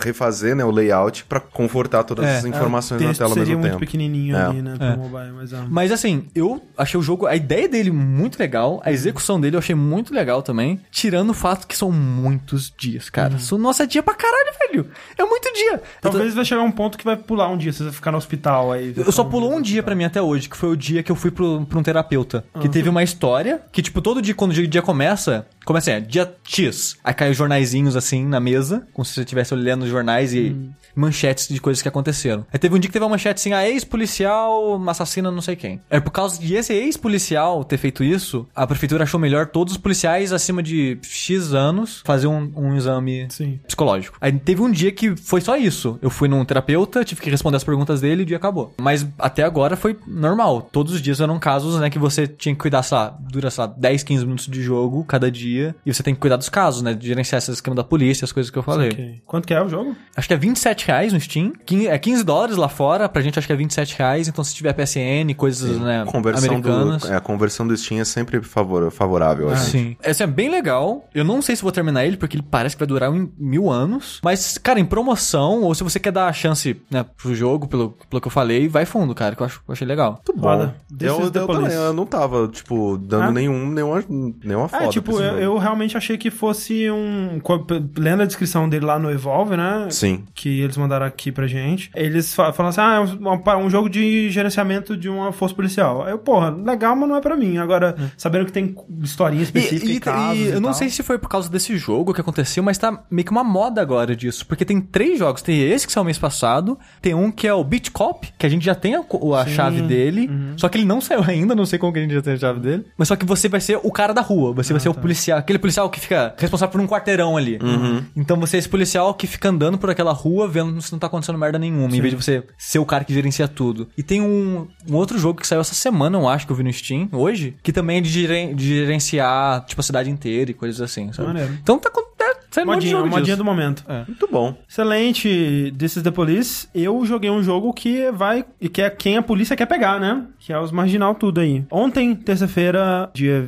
refazer, né, o layout pra confortar todas É, as informações o na tela ao seria mesmo muito tempo. pequenininho É. ali, né, pro mobile, mas... ah, Mas assim, eu achei o jogo, a ideia dele muito legal, a execução dele eu achei muito legal também, tirando o fato que são muitos dias, cara. São, nossa, é dia pra caralho, velho. É muito dia. Eu tô- Talvez vai chegar um ponto que vai pular um dia, você vai ficar no hospital aí. Eu só pulou um dia pra mim até hoje, que foi o dia que eu fui pro, pra um terapeuta. Que teve uma história que, tipo, todo dia, quando o dia começa, começa assim, é, dia X. Aí cai os jornaizinhos assim na mesa, como se você estivesse olhando os jornais e manchetes de coisas que aconteceram. Aí teve um dia que teve uma manchete assim, a ex-policial assassina não sei quem. É por causa de esse ex-policial ter feito isso, a prefeitura achou melhor todos os policiais acima de X anos fazer um, um exame Sim. psicológico. Aí teve um dia que foi só isso. Eu fui num terapeuta, tive que responder as perguntas dele e o dia acabou. Mas até agora foi normal. Todos os dias eram casos, né, que você tinha que cuidar, sei lá, dura, sei lá, 10, 15 minutos de jogo cada dia. E você tem que cuidar dos casos, né, de gerenciar esse esquema da polícia, as coisas que eu falei. Ok. Quanto que é o jogo? Acho que é 27 reais no Steam. É 15 dólares lá fora, pra gente acho que é 27 reais. Então se tiver PSN, coisas, né, Conversão americanas... do, é, a conversão do Steam é sempre favor, favorável. assim. Sim. Esse é bem legal. Eu não sei se vou terminar ele, porque ele parece que vai durar um, mil anos. Mas, cara, em promoção, ou se você quer dar a chance, né, pro jogo, pelo, pelo que eu falei, vai fundo, cara, que eu, acho, eu achei legal. Muito Foda. This Eu, eu, eu não tava, tipo, dando Ah? nenhum, nenhuma, nenhuma foda. É, tipo, eu, eu realmente achei que fosse um. Lendo a descrição dele lá no Evolve, né? Sim. Que eles mandaram aqui pra gente. Eles fa- falam assim: ah, é um, um jogo de gerenciamento de uma força policial. Aí eu, porra, legal, mas não é pra mim. Agora, sabendo que tem historinha específica e, casos. e e eu não tal. sei se foi por causa desse jogo que aconteceu, mas tá meio que uma moda agora disso. Porque tem três jogos. Tem esse que saiu mês passado, tem um que é o Beat Cop, que a gente já tem a, a chave dele, Uhum. só que ele não saiu ainda, não sei como que a gente já tem a chave dele. Mas só que você vai ser o cara da rua, você Ah, vai ser o tá. policial, aquele policial que fica responsável por um quarteirão ali. Uhum. Então você é esse policial que fica andando por aquela rua vendo se não tá acontecendo merda nenhuma, em vez de você ser o cara que gerencia tudo. E tem um, um outro jogo que saiu essa semana, eu acho, que eu vi no Steam, hoje, que também é de, geren- de gerenciar, tipo, a cidade inteira e coisas assim, sabe? Maneiro. Então tá, com- tá um de Modinha, jogo modinha do momento. Muito bom. Excelente, This is the Police. Eu joguei um jogo que vai. e que é quem a polícia quer pegar, né? Que é os marginal tudo aí. Ontem, terça-feira, dia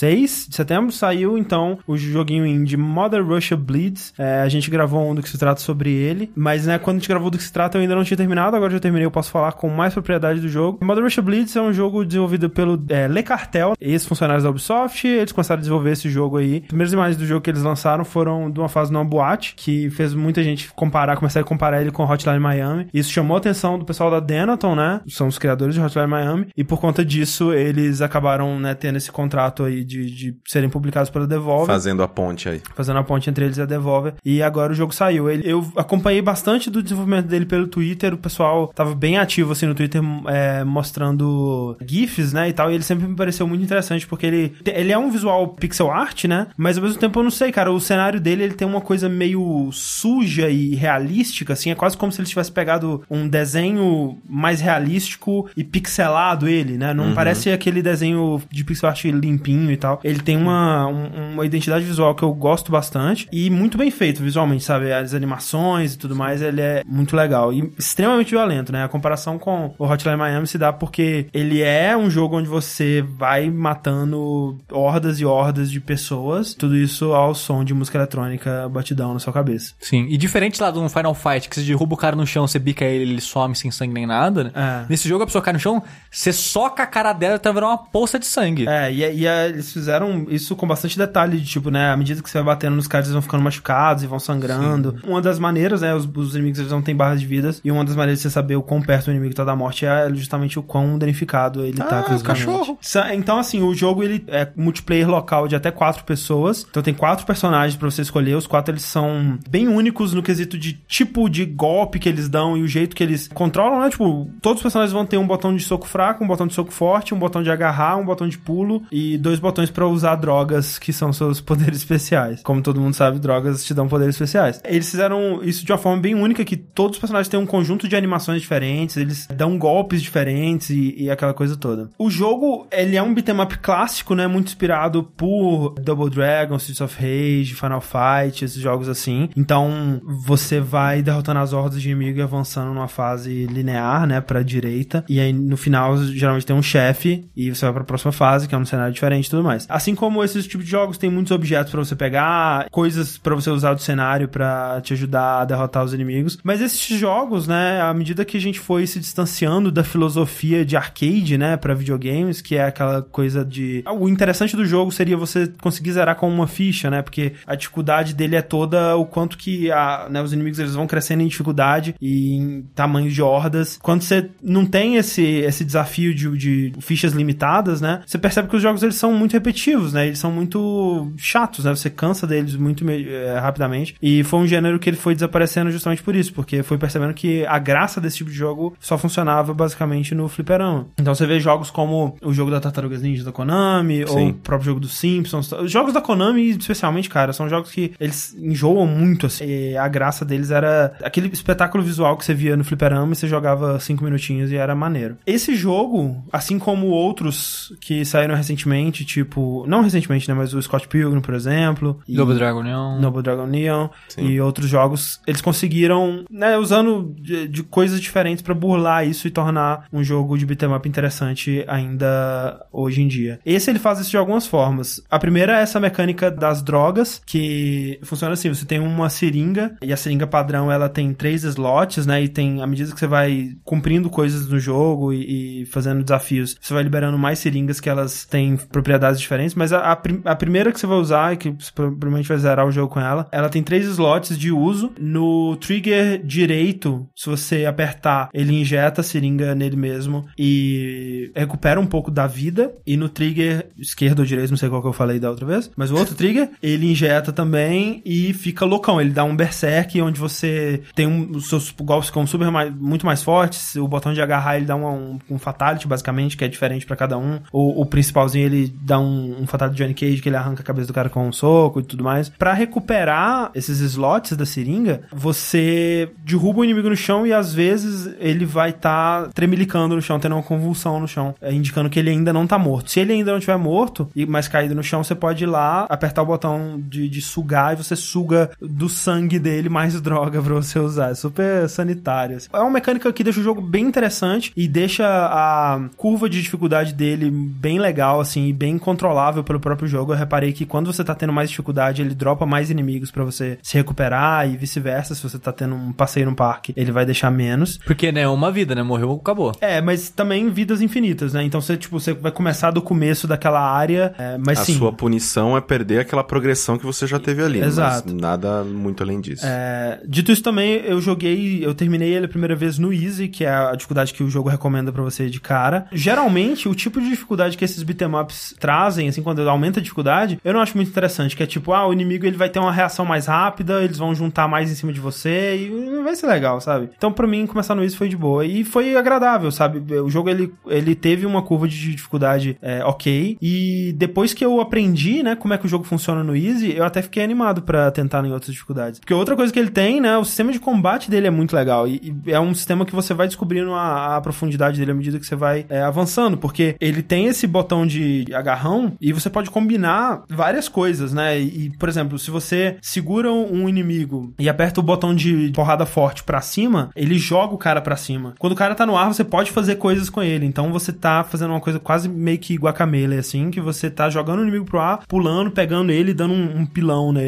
6 de setembro, saiu então o joguinho indie Mother Russia Bleeds. É, a gente gravou um do que se trata sobre ele, mas né, quando a gente gravou do que se trata eu ainda não tinha terminado, agora já terminei, eu posso falar com mais propriedade do jogo. Mother Russia Bleeds é um jogo desenvolvido pelo é, Le Cartel, ex-funcionários da Ubisoft, eles começaram a desenvolver esse jogo aí. As primeiras imagens do jogo que eles lançaram foram de uma fase numa boate, que fez muita gente comparar, começar a comparar ele com Hotline Miami. Isso chamou a atenção do pessoal da Denaton, né? São os criadores de Hotline Miami, e por conta disso eles acabaram, né, tendo esse contrato aí de, de serem publicados pela Devolver. Fazendo a ponte aí. Fazendo a ponte entre eles e a Devolver. E agora o jogo saiu. Ele, eu acompanhei bastante do desenvolvimento dele pelo Twitter. O pessoal tava bem ativo assim no Twitter, é, mostrando GIFs, né? E tal. E ele sempre me pareceu muito interessante porque ele, ele é um visual pixel art, né? Mas ao mesmo tempo eu não sei, cara. O cenário dele ele tem uma coisa meio suja e realística, assim. É quase como se ele tivesse pegado um desenho mais realístico e pixelado ele, né? Não Uhum. parece aquele desenho de pixel art limpinho e tal. Ele tem uma, um- uma identidade visual que eu gosto bastante e muito bem feito visualmente, sabe? As animações e tudo mais, ele é muito legal e extremamente violento, né? A comparação com o Hotline Miami se dá porque ele é um jogo onde você vai matando hordas e hordas de pessoas, tudo isso ao som de música eletrônica batidão na sua cabeça. Sim, e diferente lá um Final Fight, que você derruba o cara no chão, você bica ele, ele some sem sangue nem nada, né? É. Nesse jogo a pessoa cai no chão, você soca a cara dela e tá virando uma poça de sangue. É, e, e é, eles fizeram isso com bastante detalhe, de tipo, né, à medida que você vai batendo nos caras, eles vão ficando machucados e vão sangrando. Uma das maneiras, né, os, os inimigos eles não têm barras de vidas, e uma das maneiras de você saber o quão perto o inimigo tá da morte é justamente o quão danificado ele tá Ah, fisicamente. cachorro. Então, assim, o jogo ele é multiplayer local de até quatro pessoas. Então tem quatro personagens pra você escolher. Os quatro eles são bem únicos no quesito de tipo de golpe que eles dão e o jeito que eles controlam, né? Tipo, todos os personagens vão ter um botão de soco fraco, um botão de soco forte, um botão de agarrar, um botão de pulo e dois botões pra usar drogas que são seus poderes especiais. Como todo mundo sabe, drogas te dão poderes especiais. Eles fizeram isso de uma forma bem única que todos os personagens têm um conjunto de animações diferentes, eles dão golpes diferentes e, e aquela coisa toda. O jogo, ele é um beat'em up clássico, né? Muito inspirado por Double Dragon, Streets of Rage, Final Fight, esses jogos assim. Então, você vai derrotando as hordas de inimigo e avançando numa fase linear, né? Pra direita. E aí, no final, geralmente tem um chefe e você vai pra próxima fase, que é um cenário diferente e tudo mais. Assim como esses tipos de jogos, tem muitos objetos pra você pegar, coisas pra você usar do cenário pra te ajudar a derrotar os inimigos. Mas esses jogos, né? À medida que a gente foi se distanciando da filosofia de arcade, né? Pra videogames, que é aquela coisa de. O interessante do jogo seria você conseguir zerar com uma ficha, né? Porque a dificuldade dele é toda o quanto que a, né, os inimigos eles vão crescendo em dificuldade e em tamanho de hordas. Quando você não tem esse, esse desafio de, de fichas limitadas, né? Você percebe que os jogos eles são muito repetitivos, né? Eles são muito chatos, né? Você cansa deles muito eh, rapidamente. E foi um gênero que ele foi desaparecendo justamente por isso, porque foi percebendo que a graça desse tipo de jogo só funcionava basicamente no fliperama. Então você vê jogos como o jogo da Tartarugas Ninja da Konami, ou Sim. o próprio jogo dos Simpsons. Os jogos da Konami, especialmente, cara, são jogos que eles enjoam muito, assim. E a graça deles era aquele espetáculo visual que você via no fliperama e você jogava cinco minutinhos e era maneiro. Esse jogo, assim como outros que saíram recentemente, tipo... Não recentemente, né? Mas o Scott Pilgrim, por exemplo. e- Double Dragon Neon. Noble Dragon Neon Sim. e outros jogos, eles conseguiram, né, usando de, de coisas diferentes pra burlar isso e tornar um jogo de beat'em up interessante ainda hoje em dia. Esse ele faz isso de algumas formas. A primeira é essa mecânica das drogas, que funciona assim, você tem uma seringa, e a seringa padrão ela tem três slots, né, e tem, à medida que você vai cumprindo coisas no jogo e, e fazendo desafios, você vai liberando mais seringas que elas têm propriedades diferentes, mas a, a, a primeira que você vai usar, que você provavelmente vai zerar o jogo com ela, ela tem três slots de uso. No trigger direito, se você apertar, ele injeta a seringa nele mesmo e recupera um pouco da vida. E no trigger esquerdo ou direito, não sei qual que eu falei da outra vez, mas o outro trigger, ele injeta também e fica loucão. Ele dá um berserk onde você tem um, os seus golpes ficam super mais, muito mais fortes. O botão de agarrar ele dá um, um, um fatality, basicamente, que é diferente pra cada um. O, o principalzinho ele dá um, um de Johnny Cage que ele arranca a cabeça do cara com um soco e tudo mais. Pra recuperar esses slots da seringa, você derruba o inimigo no chão e às vezes ele vai estar tremelicando no chão, tendo uma convulsão no chão, é, indicando que ele ainda não tá morto. Se ele ainda não estiver morto, mais caído no chão, você pode ir lá, apertar o botão de, de sugar e você suga do sangue dele mais droga pra você usar. É super sanitário. assim. É uma mecânica que deixa o jogo bem interessante e deixa a curva de dificuldade dele bem legal, assim, e bem controlável pelo próprio jogo. Eu reparei que quando você tá tendo mais dificuldade, ele dropa mais inimigos pra você se recuperar e vice-versa. Se você tá tendo um passeio no parque, ele vai deixar menos. Porque, né, uma vida, né? Morreu, acabou. É, mas também vidas infinitas, né? Então você, tipo, você vai começar do começo daquela área, é, mas A sim. sua punição é perder aquela progressão que você já teve ali. Exato. Mas nada muito além disso. É, dito isso também, eu joguei, eu terminei ele a primeira vez no Easy, que é a dificuldade que o jogo recomenda pra você de cara. Geralmente, o tipo de dificuldade que esses beat'em ups trazem, assim, quando aumenta a dificuldade, eu não acho muito interessante, que é tipo, ah, o inimigo ele vai ter uma reação mais rápida, eles vão juntar mais em cima de você e vai ser legal, sabe? Então, pra mim, começar no Easy foi de boa e foi agradável, sabe? O jogo, ele, ele teve uma curva de dificuldade é, ok e depois que eu aprendi, né, como é que o jogo funciona no Easy, eu até fiquei animado pra tentar em outras dificuldades. Porque outra coisa que ele tem, né, o sistema de combate dele é muito legal e, e é um sistema que você vai descobrindo a, a profundidade dele à medida que você vai é, avançando, porque ele tem esse botão de agarrão e você pode combinar várias coisas, né? E, por exemplo, se você segura um inimigo e aperta o botão de porrada forte pra cima, ele joga o cara pra cima. Quando o cara tá no ar, você pode fazer coisas com ele. Então você tá fazendo uma coisa quase meio que guacamele, assim, que você tá jogando o inimigo pro ar, pulando, pegando ele, dando um, um pilão né,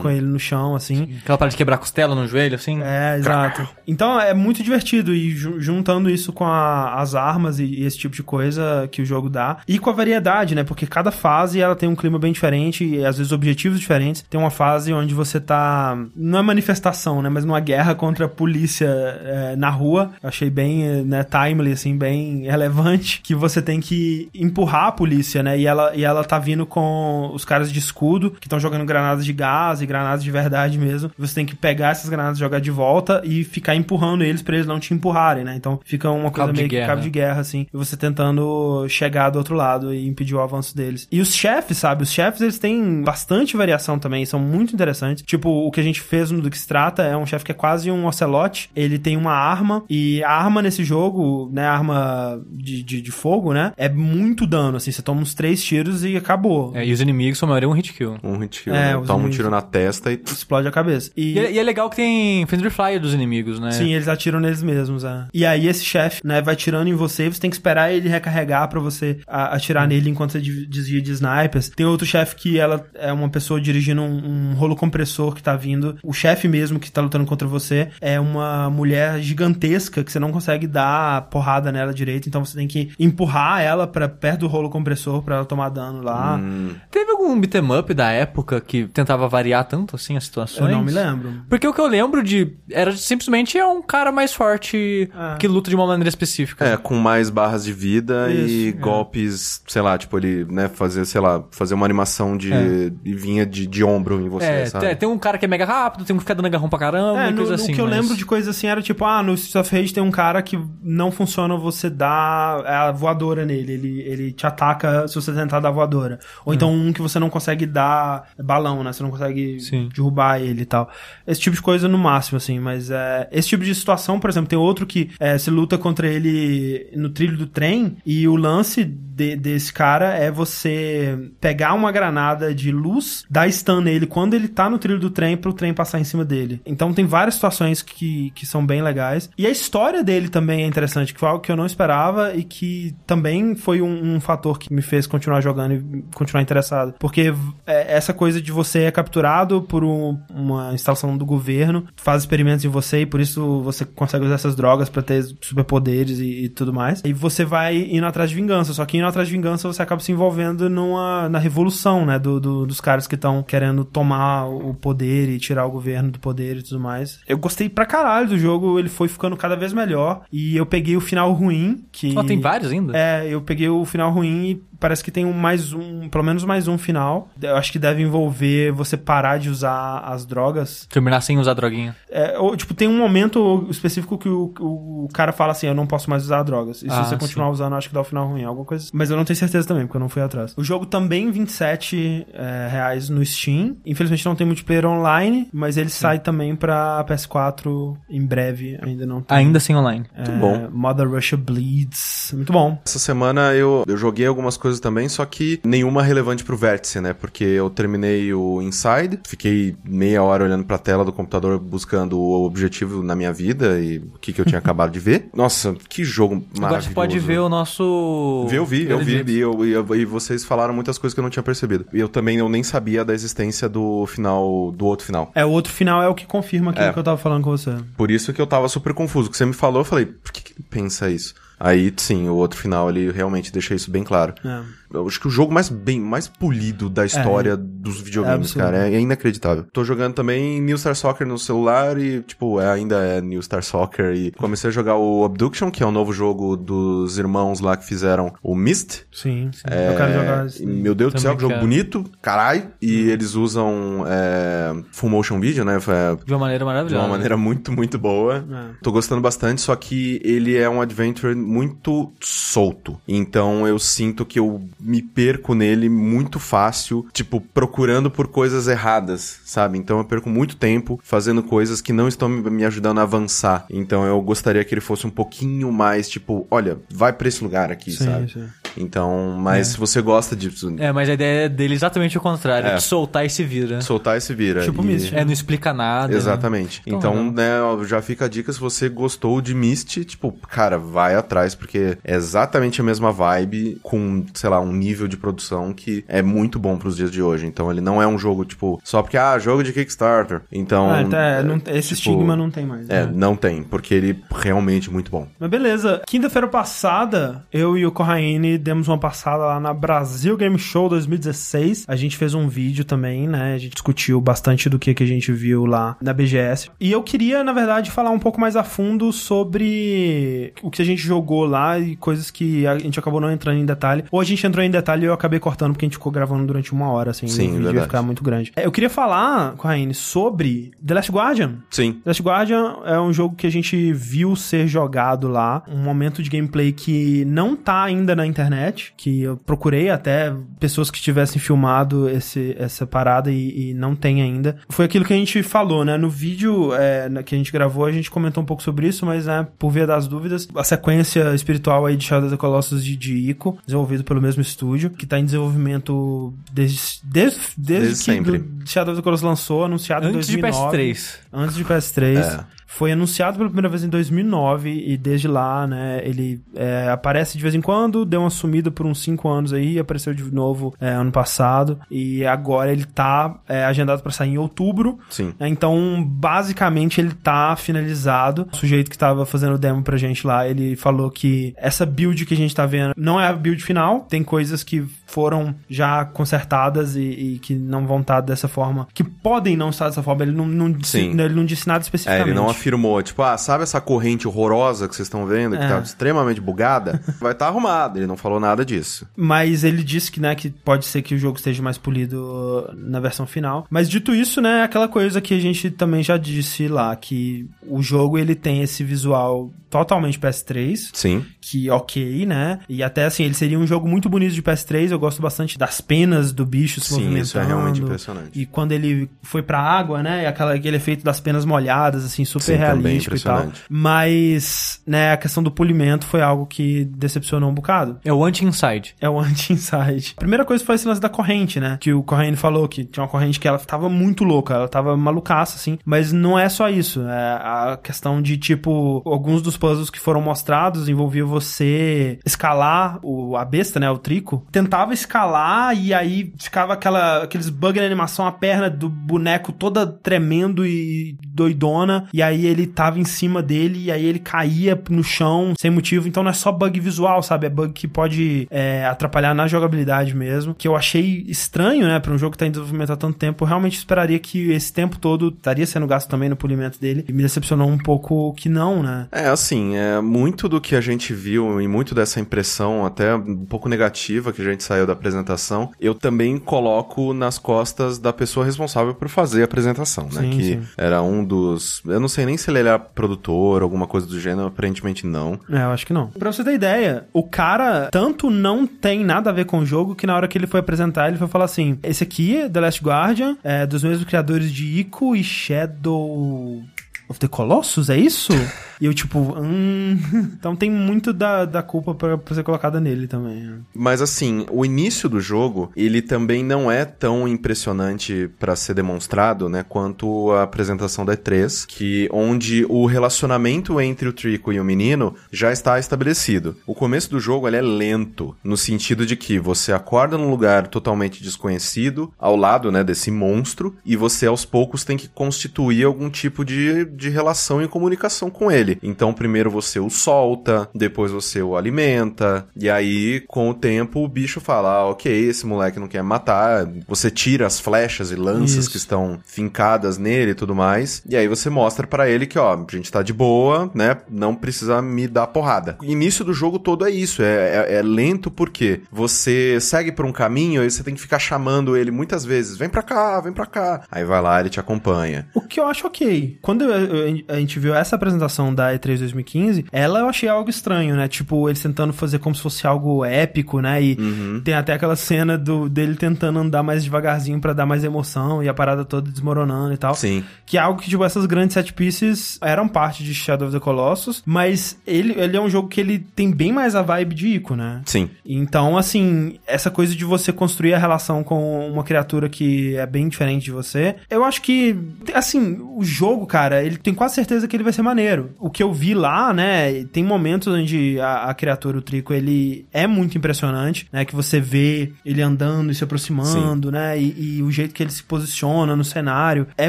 com ele no chão, assim. Aquela parte de quebrar costela no joelho, assim. É, exato. Então é muito divertido e ju- juntando isso com a- as armas e, e esse tipo de coisa que o jogo dá e com a variedade, né? Porque cada fase ela tem um clima bem diferente e às vezes objetivos diferentes. Tem uma fase onde você tá não é manifestação, né? Mas numa guerra contra a polícia é, na rua. Eu achei bem, é, né? Timely assim, bem relevante que você tem que empurrar a polícia, né? E ela e ela tá vindo com os caras de escudo que estão jogando granadas de gás e granadas de verdade mesmo. Você tem que pegar essas granadas, jogar de volta e ficar empurrando eles pra eles não te empurrarem, né? Então fica uma coisa Cabo meio que cabo de guerra, assim. E você tentando chegar do outro lado e impedir o avanço deles. E os chefes, sabe? Os chefes, eles têm bastante variação também, são muito interessantes. Tipo, o que a gente fez no do que se trata é um chefe que é quase um ocelote. Ele tem uma arma e a arma nesse jogo, né? A arma de, de, de fogo, né? É muito dano, assim. Você toma uns três tiros e acabou. É, e os inimigos são a maioria um hit kill. Um hit kill, É, né? Toma um inimigos- tiro na testa e... Explode a cabeça. E, é- e é legal que tem Friendly Fire dos inimigos, né? Sim, eles atiram neles mesmos, é. E aí esse chefe, né, vai tirando em você, você tem que esperar ele recarregar pra você a- atirar nele enquanto você de- desvia de snipers. Tem outro chefe que ela é uma pessoa dirigindo um, um rolo compressor que tá vindo. O chefe mesmo que tá lutando contra você é uma mulher gigantesca que você não consegue dar porrada nela direito, então você tem que empurrar ela pra perto do rolo compressor pra ela tomar dano lá. Hum, Teve algum beat'em up da época que tentava variar tanto assim as situações? Eu não me lembro. Porque o que eu lembro de. Era simplesmente é um cara mais forte Ah. que luta de uma maneira específica. É, com mais barras de vida e Isso, é. golpes, sei lá, tipo, ele, né, fazer, sei lá, fazer uma animação de. É. e vinha de, de ombro em você, É, sabe? tem, tem um cara que é mega rápido, tem um que fica dando agarrão pra caramba, É, e no, coisa no assim. que eu mas- lembro de coisas assim era tipo, ah, no Streets of Rage tem um cara que não funciona você dar a voadora nele. Ele, ele te ataca se você tentar dar voadora. Ou então um que você não consegue dar balão, né? Você não consegue Sim. derrubar ele e tal. Esse tipo de coisa no máximo, assim. Mas é, esse tipo de situação, por exemplo, tem outro que é, você luta contra ele no trilho do trem e o lance de- desse cara é você pegar uma granada de luz, dar stun nele quando ele tá no trilho do trem pro trem passar em cima dele. Então tem várias situações que, que são bem legais. E a história dele também é interessante, que foi algo que eu não esperava e que também foi um, um fator que me fez continuar jogando e continuar interessado. Porque é, essa coisa de você é capturado por um- uma instalação do governo, faz experimentos em você e por isso você consegue usar essas drogas pra ter superpoderes e, e tudo mais. E você vai indo atrás de vingança. Só que indo atrás de vingança você acaba se envolvendo numa, na revolução, né? Do, do- dos caras que estão querendo tomar o poder e tirar o governo do poder e tudo mais. Eu gostei pra caralho do jogo, ele foi ficando cada vez melhor. E eu peguei o final ruim, que. Ó, tem vários ainda? É, eu peguei o final ruim e parece que tem um mais um, pelo menos mais um final. Eu acho que deve envolver você parar de usar as drogas. Terminar sem usar droguinha. É, ou, tipo, tem um momento específico que o, o cara fala assim, eu não posso mais usar drogas. E se Ah, você continuar usando, eu acho que dá o final ruim, alguma coisa. assim. Mas eu não tenho certeza também, porque eu não fui atrás. O jogo também 27 é, reais no Steam. Infelizmente não tem multiplayer online, mas ele sai também pra PS4 em breve. Ainda não tem. Ainda sem online. É, bom. Mother Russia Bleeds. Muito bom. Essa semana eu, eu joguei algumas coisas também, só que nenhuma relevante pro vértice, né? Porque eu terminei o Inside, fiquei meia hora olhando pra tela do computador buscando o objetivo na minha vida e o que, que eu tinha acabado de ver. Nossa, que jogo maravilhoso. Agora você pode ver o nosso. Vi, eu vi, eu vi. E eu, e eu- e vocês falaram muitas coisas que eu não tinha percebido. E eu também eu nem sabia da existência do final, do outro final. É, o outro final é o que confirma aquilo É. que eu tava falando com você. Por isso que eu tava super confuso. O que você me falou, eu falei, por que, que ele pensa isso? Aí, sim, o outro final ele realmente deixa isso bem claro. É. Eu acho que o jogo mais bem, mais polido da história dos videogames, absurdo. cara, é, é inacreditável. Tô jogando também New Star Soccer no celular e, tipo, é, ainda é New Star Soccer. E comecei a jogar o Abduction, que é o novo jogo dos irmãos lá que fizeram o Myst. Sim, sim. eu quero jogar É, esse. e, Meu Deus do céu, que jogo bonito, carai. E eles usam é, full motion video, né? É, De uma maneira de maravilhosa. uma maneira muito, muito boa. É. Tô gostando bastante, só que ele é um adventure muito solto. Então eu sinto que eu me perco nele muito fácil, tipo, procurando por coisas erradas, sabe? Então eu perco muito tempo fazendo coisas que não estão me ajudando a avançar. Então eu gostaria que ele fosse um pouquinho mais, tipo, olha, vai pra esse lugar aqui, Sim, sabe? sim. Então, mas se você gosta disso, É, mas a ideia dele é exatamente o contrário. É, É. de soltar e se vira. soltar e se vira. Tipo e... Myst. É, não explica nada. né? Exatamente. Então, Então, não. né, já fica a dica se você gostou de Myst, tipo, cara, vai atrás, porque é exatamente a mesma vibe, com, sei lá, um nível de produção que é muito bom pros dias de hoje. Então, ele não é um jogo, tipo, só porque, ah, jogo de Kickstarter. Então. Ah, então, é, é, não- esse tipo, estigma não tem mais. É, né? não tem, porque ele realmente é muito bom. Mas beleza. Quinta-feira passada, eu e o Corraine demos uma passada lá na Brasil Game Show 2016. A gente fez um vídeo também, né? A gente discutiu bastante do que, que a gente viu lá na BGS. E eu queria, na verdade, falar um pouco mais a fundo sobre o que a gente jogou lá e coisas que a gente acabou não entrando em detalhe. Ou a gente entrou em detalhe e eu acabei cortando porque a gente ficou gravando durante uma hora, assim. Sim, o vídeo ia ficar muito grande. É, Eu queria falar, Corraine, sobre The Last Guardian. Sim. The Last Guardian é um jogo que a gente viu ser jogado lá, um momento de gameplay que não tá ainda na internet, que eu procurei até pessoas que tivessem filmado esse, essa parada e, e não tem ainda. Foi aquilo que a gente falou, né? No vídeo é, que a gente gravou, a gente comentou um pouco sobre isso, mas, né, por via das dúvidas, a sequência espiritual aí de Shadow of the Colossus de, de Ico, desenvolvido pelo mesmo estúdio, que tá em desenvolvimento desde, desde, desde, Desde que sempre. do- Shadow of the Colossus lançou, anunciado Antes em de 2009. PS3. Antes de PS3. É. Foi anunciado pela primeira vez em 2009 e desde lá, né, ele é, aparece de vez em quando, deu uma sumida por uns 5 anos aí, apareceu de novo é, ano passado e agora ele tá é, agendado pra sair em outubro. Sim. É, Então, basicamente, ele tá finalizado. O sujeito que tava fazendo o demo pra gente lá, ele falou que essa build que a gente tá vendo não é a build final. Tem coisas que foram já consertadas e, e que não vão estar dessa forma. Que podem não estar dessa forma. Ele não, não disse, Sim. ele não disse nada É, especificamente. ele não afirmou, tipo, ah, sabe essa corrente horrorosa que vocês estão vendo, que É. tá extremamente bugada? Vai estar arrumado. Ele não falou nada disso. Mas ele disse que, né, que pode ser que o jogo esteja mais polido uh, na versão final. Mas dito isso, né, é aquela coisa que a gente também já disse lá, que o jogo ele tem esse visual totalmente PS3, Sim. que ok, né? E até assim, ele seria um jogo muito bonito de PS3, eu gosto bastante das penas do bicho se Sim, movimentando. isso é realmente impressionante. E quando ele foi pra água, né? E aquela, aquele efeito das penas molhadas, assim, super Sim, realístico e tal. Mas, né, a questão do polimento foi algo que decepcionou um bocado. É o anti-inside. É o anti-inside. A primeira coisa foi esse lance da corrente, né? Que o Corrêne falou que tinha uma corrente que ela tava muito louca, ela tava malucaça, assim. Mas não é só isso. É a questão de, tipo, alguns dos puzzles que foram mostrados envolvia você escalar o, a besta, né? O trico. Tentava escalar e aí ficava aquela, aqueles bugs na animação, a perna do boneco toda tremendo e doidona. E aí ele tava em cima dele e aí ele caía no chão sem motivo. Então não é só bug visual, sabe? É bug que pode é, atrapalhar na jogabilidade mesmo. Que eu achei estranho, né? Pra um jogo que tá em desenvolvimento há tanto tempo. Eu realmente esperaria que esse tempo todo estaria sendo gasto também no polimento dele. E me decepcionou um pouco que não, né? É, assim, é muito do que a gente viu e muito dessa impressão, até um pouco negativa que a gente saiu da apresentação, eu também coloco nas costas da pessoa responsável por fazer a apresentação, né? Sim, que sim. era um dos. Eu não sei nem se ele era produtor, alguma coisa do gênero, aparentemente não. É, eu acho que não. Pra você ter ideia, o cara tanto não tem nada a ver com o jogo que na hora que ele foi apresentar, ele foi falar assim: esse aqui, The Last Guardian, é dos mesmos criadores de Ico e Shadow. Of the Colossus, é isso? e eu, tipo, hum. então tem muito da, da culpa pra, pra ser colocada nele também. né? Mas assim, o início do jogo, ele também não é tão impressionante pra ser demonstrado, né, quanto a apresentação da E3, que onde o relacionamento entre o Trico e o menino já está estabelecido. O começo do jogo ele é lento, no sentido de que você acorda num lugar totalmente desconhecido, ao lado, né, desse monstro, e você aos poucos tem que constituir algum tipo de, de relação e comunicação com ele. Então, primeiro você o solta, depois você o alimenta, e aí, com o tempo, o bicho fala: ah, ok, esse moleque não quer me matar. Você tira as flechas e lanças Isso. que estão fincadas nele e tudo mais. E aí você mostra pra ele que, ó, a gente tá de boa, né? Não precisa me dar porrada. O início do jogo todo é isso. É, é, é lento porque você segue por um caminho e você tem que ficar chamando ele muitas vezes. Vem pra cá, vem pra cá. Aí vai lá, ele te acompanha. O que eu acho ok. Quando eu- a gente viu essa apresentação da E3 2015, ela eu achei algo estranho, né? Tipo, eles tentando fazer como se fosse algo épico, né? E Uhum. tem até aquela cena do, dele tentando andar mais devagarzinho pra dar mais emoção e a parada toda desmoronando e tal. Sim. Que é algo que, tipo, essas grandes set pieces eram parte de Shadow of the Colossus, mas ele, ele é um jogo que ele tem bem mais a vibe de Ico, né? Sim. Então, assim, essa coisa de você construir a relação com uma criatura que é bem diferente de você, eu acho que, assim, o jogo, cara, ele tem quase certeza que ele vai ser maneiro. O que eu vi lá, né, tem momentos onde a, a criatura, o Trico, ele é muito impressionante, né, que você vê ele andando e se aproximando, né, e, e o jeito que ele se posiciona no cenário é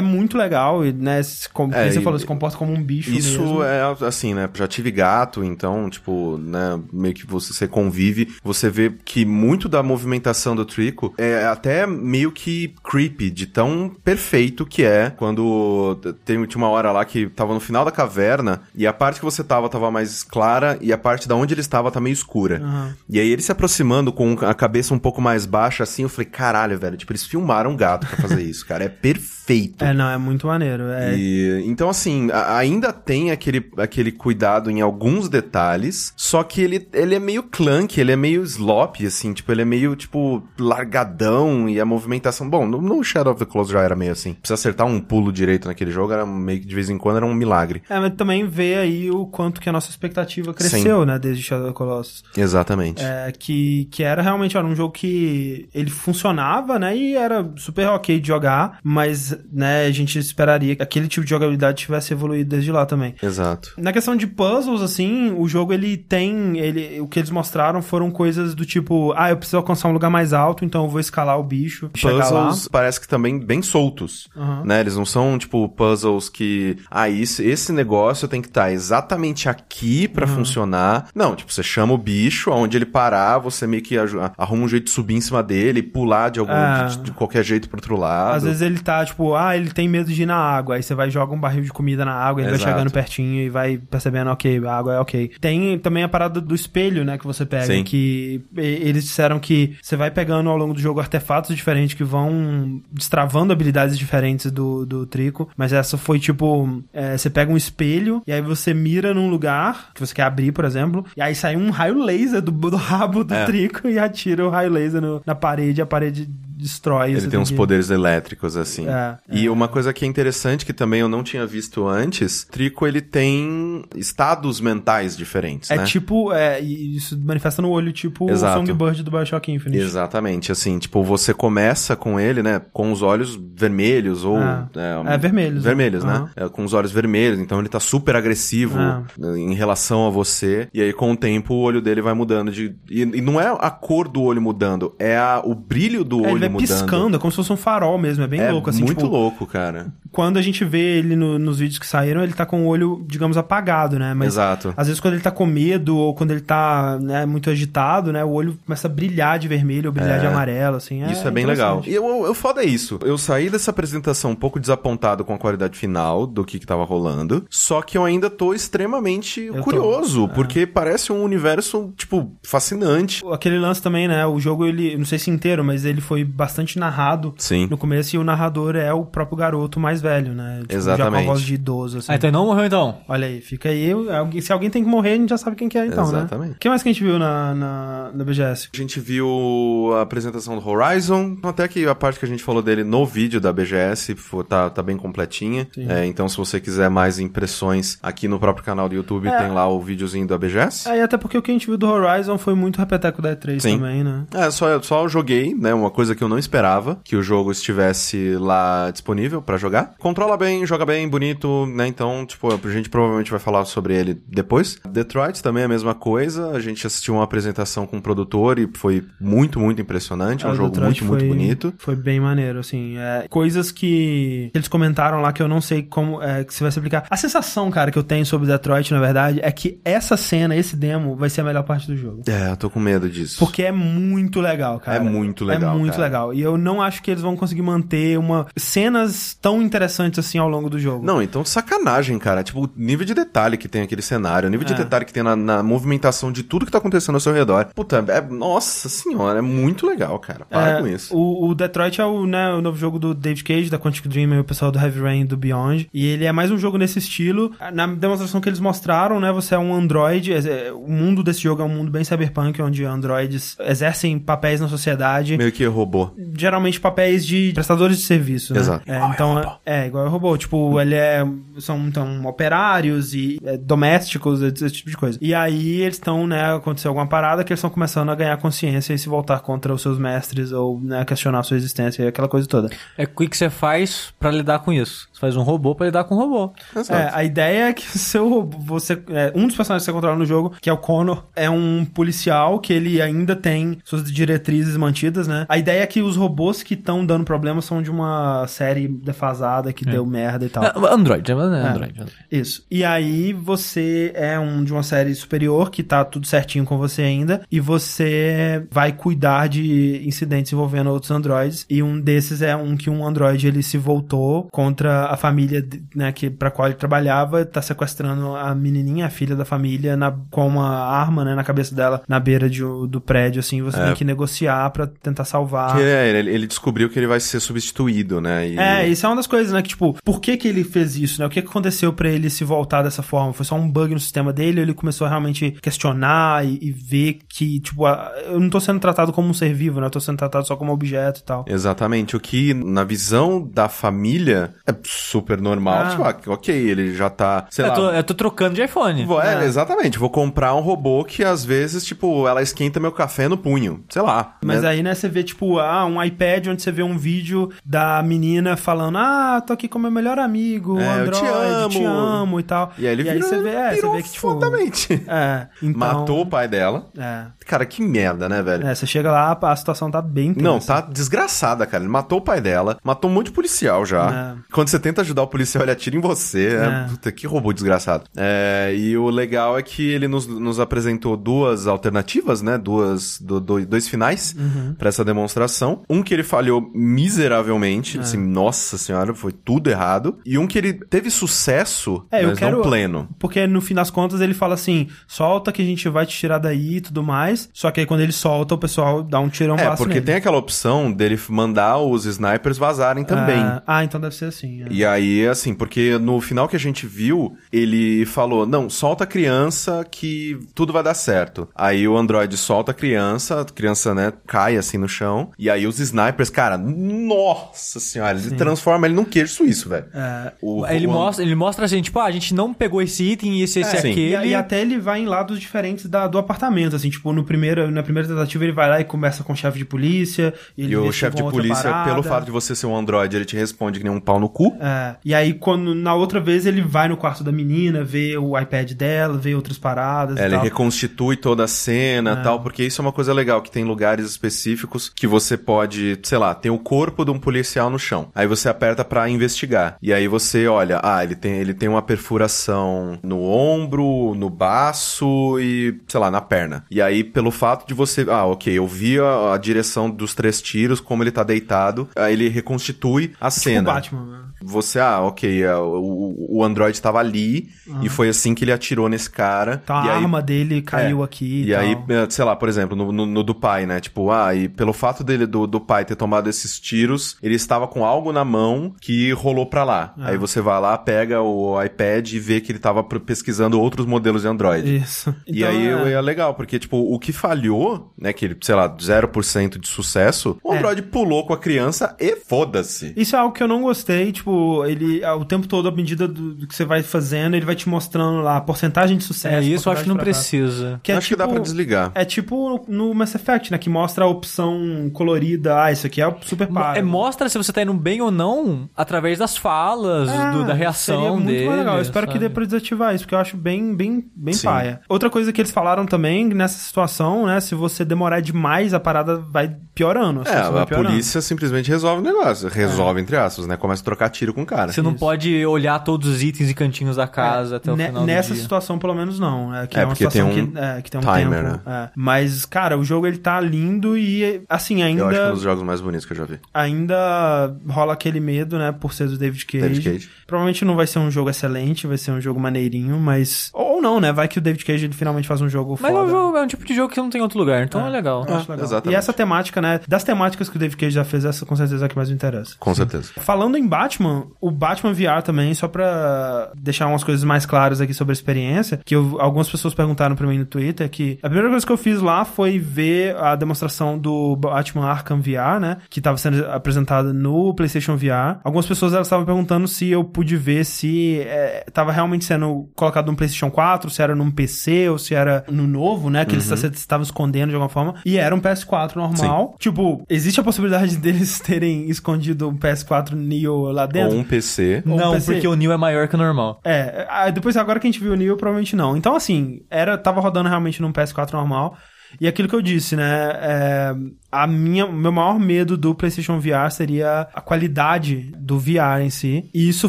muito legal, e, né, se- como É, você e- falou, se comporta como um bicho Isso mesmo. é assim, né? Já tive gato, então, tipo, né? Meio que você, você convive, você vê que muito da movimentação do Trico é até meio que creepy, de tão perfeito que é. Quando tem, tinha uma hora lá que tava no final da caverna e a parte que você tava tava mais clara e a parte da onde ele estava tá meio escura. Aham. E aí ele se aproximando com a cabeça um pouco mais baixa, assim, eu falei, caralho, velho, tipo, eles filmaram um gato pra fazer isso, cara. É perfeito. É, não, é muito maneiro. É, E, então, assim, a- ainda tem aquele, aquele cuidado em alguns detalhes, só que ele, ele é meio clunky, ele é meio sloppy, assim, tipo, ele é meio, tipo, largadão e a movimentação... Bom, no, no Shadow of the Close já era meio assim. Precisa acertar um pulo direito naquele jogo, era meio que de vez em quando era um milagre. É, mas também vê aí o quanto que a nossa expectativa cresceu, né, desde Shadow of the Colossus. Exatamente. É, que, que era realmente era um jogo que ele funcionava, né, e era super ok de jogar, mas, né, a gente esperaria que aquele tipo de jogabilidade tivesse evoluído desde lá também. Exato. Na questão de puzzles, assim, o jogo ele tem. Ele, o que eles mostraram foram coisas do tipo: ah, eu preciso alcançar um lugar mais alto, então eu vou escalar o bicho. Puzzles parece que também bem soltos, Aham. né? Eles não são, tipo, puzzles que... Ah, esse, esse negócio tem que estar exatamente aqui pra funcionar. Não, tipo, você chama o bicho, aonde ele parar, você meio que arruma um jeito de subir em cima dele, pular de algum... É. De, de qualquer jeito pro outro lado. Às vezes ele tá, tipo, ah, ele tem medo de ir na água. Aí você vai joga um barril de comida na água, ele Exato. vai chegando pertinho e vai percebendo, ok, a água é ok. Tem também a parada do espelho, né, que você pega, Sim. que eles disseram que você vai pegando ao longo do jogo artefatos diferentes que vão destravando habilidades diferentes do, do Trico. Mas essa foi tipo: é, você pega um espelho e aí você mira num lugar que você quer abrir, por exemplo, e aí sai um raio laser do, do rabo do É. Trico e atira o raio laser no- na parede, a parede destrói. Ele tem uns que- poderes elétricos, assim. É, e uma coisa que é interessante, que também eu não tinha visto antes, Trico, ele tem estados mentais diferentes, É né? tipo, é, isso manifesta no olho, tipo Exato. o Songbird do Bioshock Infinite. Exatamente, assim, tipo, você começa com ele, né, com os olhos vermelhos ou... Ah. É, É, vermelhos, né? Vermelhos, né? É, com os olhos vermelhos, então ele tá super agressivo Ah. em relação a você, e aí com o tempo o olho dele vai mudando de... E, e não é a cor do olho mudando, é a, o brilho do É, olho ele vai mudando. piscando, é como se fosse um farol mesmo, é bem é louco, assim, muito tipo, louco, cara. quando a gente vê ele no- nos vídeos que saíram, ele tá com o olho, digamos, apagado, né? Mas Exato. às vezes quando ele tá com medo ou quando ele tá né, muito agitado, né? O olho começa a brilhar de vermelho ou brilhar É. de amarelo, assim. Isso é bem legal. E eu, eu foda é isso. Eu saí dessa apresentação um pouco desapontado com a qualidade final do que, que tava rolando. Só que eu ainda tô extremamente tô. curioso, porque parece um universo, tipo, fascinante. Aquele lance também, né? O jogo, ele, não sei se inteiro, mas ele foi bastante narrado Sim. no começo e o narrador é o próprio garoto mais velho, né? Tipo, Já com Exatamente. a voz de idoso, assim. Ah, então ele não morreu então. Olha aí, fica aí. alguém- Se alguém tem que morrer, a gente já sabe quem que é, então, Exatamente. né? O que mais que a gente viu na, na, na BGS? A gente viu a apresentação do Horizon, até que a parte que a gente falou dele no vídeo da BGS tá, tá bem completinha. É, então, se você quiser mais impressões aqui no próprio canal do YouTube, É. tem lá o videozinho da BGS. Aí, até porque o que a gente viu do Horizon foi muito repeteco da E3 Sim. também, né? É, só, só eu joguei, né? Uma coisa que eu não esperava, que o jogo estivesse lá disponível pra jogar. Controla bem, joga bem, bonito, né? Então, tipo, a gente provavelmente vai falar sobre ele depois. Detroit também é a mesma coisa. A gente assistiu uma apresentação com o produtor e foi muito, muito impressionante. É um Ah, jogo Detroit muito, muito foi- bonito. Foi bem maneiro, assim. É, coisas que eles comentaram lá que eu não sei como é, que se vai se aplicar. A sensação, cara, que eu tenho sobre Detroit, na verdade, é que essa cena, esse demo, vai ser a melhor parte do jogo. É, eu tô com medo disso. Porque é muito legal, cara. É muito legal, É muito cara. legal. E eu não acho que eles vão conseguir manter uma cenas tão interessantes assim ao longo do jogo. Não, então sacanagem, cara. Tipo, o nível de detalhe que tem aquele cenário, o nível de É. detalhe que tem na, na movimentação de tudo que tá acontecendo ao seu redor. Puta, é, nossa senhora, é muito legal, cara. Para É, com isso. O, o Detroit é o, né, o novo jogo do David Cage, da Quantic Dream e o pessoal do Heavy Rain e do Beyond. E ele é mais um jogo nesse estilo. Na demonstração que eles mostraram, né, você é um android. é- é- O mundo desse jogo é um mundo bem cyberpunk, onde androids exercem papéis na sociedade. Meio que robô. Geralmente papéis de prestadores de serviço, né? Exato. É, Igual então, é é, igual ao robô. Tipo, ele é... São, então, operários e é, domésticos, esse, tipo de coisa. E aí eles estão, né, aconteceu alguma parada que eles estão começando a ganhar consciência e se voltar contra os seus mestres ou, né, questionar a sua existência e aquela coisa toda. É o que que você faz pra lidar com isso? Você faz um robô pra lidar com um robô. É, a ideia é que o seu robô- você é, um dos personagens que você controla no jogo, que é o Connor, é um policial que ele ainda tem suas diretrizes mantidas, né? A ideia é que os robôs que estão dando problema são de uma série defasada que deu merda e tal. É, Android, é Android. Android. Isso. E aí você é um de uma série superior que tá tudo certinho com você ainda e você vai cuidar de incidentes envolvendo outros androids e um desses é um que um android ele se voltou contra a família, né, que para qual ele trabalhava, tá sequestrando a menininha, a filha da família na, com uma arma, né, na cabeça dela, na beira de, do prédio assim, você tem que negociar pra tentar salvar. É, ele, ele descobriu que ele vai ser substituído, né? E- É, isso é uma das coisas, né? Que, tipo, por que que ele fez isso, né? O que aconteceu pra ele se voltar dessa forma? Foi só um bug no sistema dele ou ele começou a realmente questionar e, e ver que, tipo, a- eu não tô sendo tratado como um ser vivo, né? Eu tô sendo tratado só como objeto e tal. Exatamente. O que, na visão da família, é super normal. Ah. Tipo, ah, ok, ele já tá, sei Eu lá... tô, eu tô trocando de iPhone. Vou- é, É. exatamente. Vou comprar um robô que às vezes, tipo, ela esquenta meu café no punho. Sei lá. Mas né? aí, né, você vê, tipo, ah, um iPad onde você vê um vídeo da menina falando, ah, tô aqui com meu melhor amigo, É, eu Android, te amo. te amo e tal. E aí ele virou, você vê, é, você vê que, tipo... fodamente. É, então... Matou o pai dela. É. Cara, que merda, né, velho? É, você chega lá, a situação tá bem tensa. Não, tá desgraçada, cara. Ele matou o pai dela, matou um monte de policial já. É. Quando você tenta ajudar o policial, ele atira em você. É. É. Puta, que robô desgraçado. É, e o legal é que ele nos, nos apresentou duas alternativas, né? Duas, do- do- dois finais Uhum. pra essa demonstração. Um que ele falhou miseravelmente, É. assim, nossa senhora, foi tudo errado. E um que ele teve sucesso, É, eu mas quero- não pleno. Porque no fim das contas ele fala assim: solta que a gente vai te tirar daí e tudo mais. Só que aí quando ele solta, o pessoal dá um tirão É, porque nele. tem aquela opção dele mandar os snipers vazarem também. Ah, ah, então deve ser assim. é. E aí, assim, porque no final que a gente viu, ele falou: não, solta a criança que tudo vai dar certo. Aí o Android solta a criança, a criança, né, cai assim no chão. E aí os snipers, cara, nossa senhora, ele transforma ele num queijo suíço, velho. É, O- Ele o- mostra, ele mostra assim, tipo, ah, a gente não pegou esse item, esse, esse, É, sim. aquele. E, e até ele vai em lados diferentes da- do apartamento, assim, tipo, no primeiro, na primeira tentativa ele vai lá e conversa com o chefe de polícia. E, ele E o chefe de polícia, parada. pelo fato de você ser um Android, ele te responde que nem um pau no cu. É, e aí, quando na outra vez, ele vai no quarto da menina, vê o iPad dela, vê outras paradas É, ele tal. reconstitui toda a cena e tal, porque isso é uma coisa legal, que tem lugares específicos que você pode, sei lá, tem o corpo de um policial no chão. Aí você aperta pra investigar. E aí você olha, ah, ele tem, ele tem uma perfuração no ombro, no baço e, sei lá, na perna. E aí, pelo fato de você, ah, ok, eu vi a, a direção dos três tiros, como ele tá deitado, aí ele reconstitui a Tipo o cena. Batman, né? Você, ah, ok, é, o, o Android tava ali e foi assim que ele atirou nesse cara. Então a aí, arma dele caiu é, aqui. E, E, aí, eh, sei lá, por exemplo, no, no- no do pai, né? Tipo, ah, e pelo fato dele do, do pai, ter tomado esses tiros, ele estava com algo na mão que rolou pra lá. Ah. Aí você vai lá, pega o iPad e vê que ele tava pesquisando outros modelos de Android. Isso. E Então, aí é. é legal, porque, tipo, o que falhou, né, que ele, sei lá, 0% de sucesso, o É. Android pulou com a criança e foda-se. Isso é algo que eu não gostei, tipo, ele, o tempo todo, à medida do, do que você vai fazendo, ele vai te mostrando lá a porcentagem de sucesso. É isso, eu acho que não precisa. Que é Acho que dá tipo- pra desligar. É tipo no Mass Effect, né? Que mostra a opção colorida. Ah, isso aqui é o super par. É, mostra se você tá indo bem ou não através das falas, do- da reação seria muito dele. legal. Eu espero que sabe? dê pra desativar isso, porque eu acho bem, bem, bem Sim. paia. Outra coisa que eles falaram também nessa situação, né? Se você demorar demais, a parada vai piorando. É, situação vai a piorando. polícia simplesmente resolve o negócio. É. Resolve, entre aspas, né? Começa a trocar tiro com o cara. Você não Isso. pode olhar todos os itens e cantinhos da casa até o Ne- final do Nessa dia. situação, pelo menos, não. É, que É, é, uma porque tem situação um que, é, que tem um timer, tempo. é. Mas, cara, o jogo ele tá lindo e, assim, ainda. Eu acho que é um dos jogos mais bonitos que eu já vi. ainda rola aquele medo, né, por ser do David Cage. David Cage. Provavelmente não vai ser um jogo excelente, vai ser um jogo maneirinho, mas... Ou não, né, vai que o David Cage ele finalmente faz um jogo Mas é foda. um, jogo, é um tipo de jogo que não tem em outro lugar, então é, legal. Eu acho legal. exatamente. E essa temática, né, das temáticas que o David Cage já fez, essa com certeza é a que mais me interessa. Com certeza. Falando em Batman, o Batman VR também, só pra deixar umas coisas mais claras aqui sobre a experiência, que eu- algumas pessoas perguntaram pra mim no Twitter, que a primeira coisa que eu fiz lá foi ver a demonstração do Batman Arkham VR, né, que tava sendo apresentada no PlayStation VR. Algumas pessoas elas estavam perguntando se eu pude ver se é, tava realmente sendo colocado no PlayStation 4, se era num PC ou se era no novo, né, que eles estavam escondendo de alguma forma, e era um PS4 normal. Tipo, existe a possibilidade deles terem escondido um PS4 Neo lá dentro? Ou um PC. Ou um Não, PC. porque o Neo é maior que o normal. É, depois agora que a gente viu o Neo, provavelmente não. Então, assim, era, tava rodando realmente num PS4 normal. E aquilo que eu disse, né? É, a minha, meu maior medo do PlayStation VR seria a qualidade do VR em si. E isso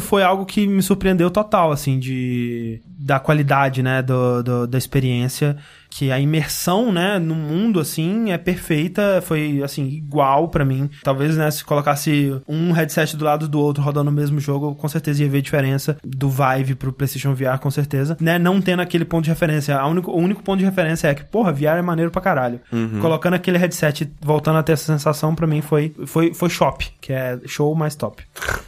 foi algo que me surpreendeu total, assim, de da qualidade, né, do, do- da experiência. Que a imersão, né, no mundo, assim, é perfeita. Foi, assim, igual pra mim. Talvez, né, se colocasse um headset do lado do outro rodando o mesmo jogo, com certeza ia ver diferença do Vive pro PlayStation VR, com certeza. Né, não tendo aquele ponto de referência. A único, o único ponto de referência é que, porra, VR é maneiro pra caralho. Colocando aquele headset, voltando a ter essa sensação, pra mim foi, foi, foi shop, que é show mais top.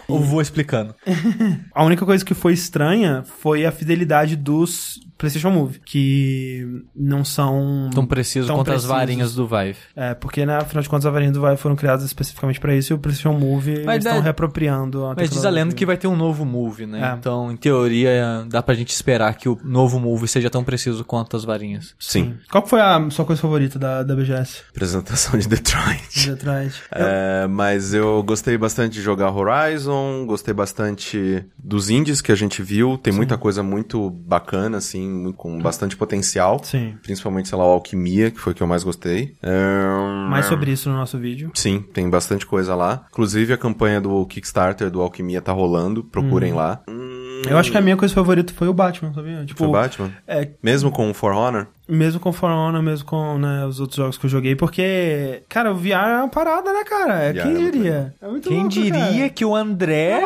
Eu vou explicando. A única coisa que foi estranha foi a fidelidade dos PlayStation Move, que não são Tão preciso tão quanto as precisos. varinhas do Vive. É, porque, né, afinal de contas, as varinhas do Vive foram criadas especificamente pra isso e o PlayStation Move Mas eles estão reapropriando a Mas diz a lenda que vai ter um novo Move, né? É. Então, em teoria, dá pra gente esperar que o novo Move seja tão preciso quanto as varinhas. Sim. Qual que foi a sua coisa favorita da, da BGS? Apresentação de Detroit. De atrás. É, mas eu gostei bastante de jogar Horizon, gostei bastante dos indies que a gente viu. Tem muita coisa muito bacana, assim, com bastante potencial. Sim. Principalmente, sei lá, o Alquimia, que foi o que eu mais gostei. É, Mais sobre isso no nosso vídeo. Sim, tem bastante coisa lá. Inclusive, a campanha do Kickstarter do Alquimia tá rolando. Procurem lá. Hum, Eu acho que a minha coisa favorita foi o Batman, sabia? Tipo, Foi Batman? é, Mesmo com o For Honor? Mesmo com For Honor, mesmo com né, os outros jogos que eu joguei, porque, cara, o VR é uma parada, né, cara? É, VR quem é muito diria? É muito Quem louco, diria cara. que o André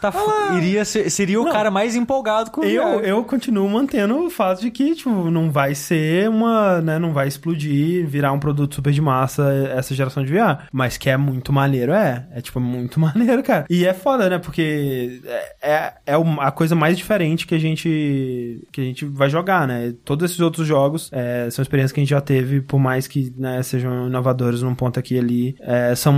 tá, iria ser- seria o Não. cara mais empolgado com o Eu, VR. eu continuo mantendo o fato de que, tipo, não vai ser uma, né, não vai explodir, virar um produto super de massa essa geração de VR. Mas que é muito maneiro, é. É, tipo, muito maneiro, cara. E é foda, né, porque é, é, é a coisa mais diferente que a gente que a gente vai jogar, né. Todos esses outros jogos é, são experiências que a gente já teve, por mais que, né, sejam inovadores num ponto aqui e ali, é, são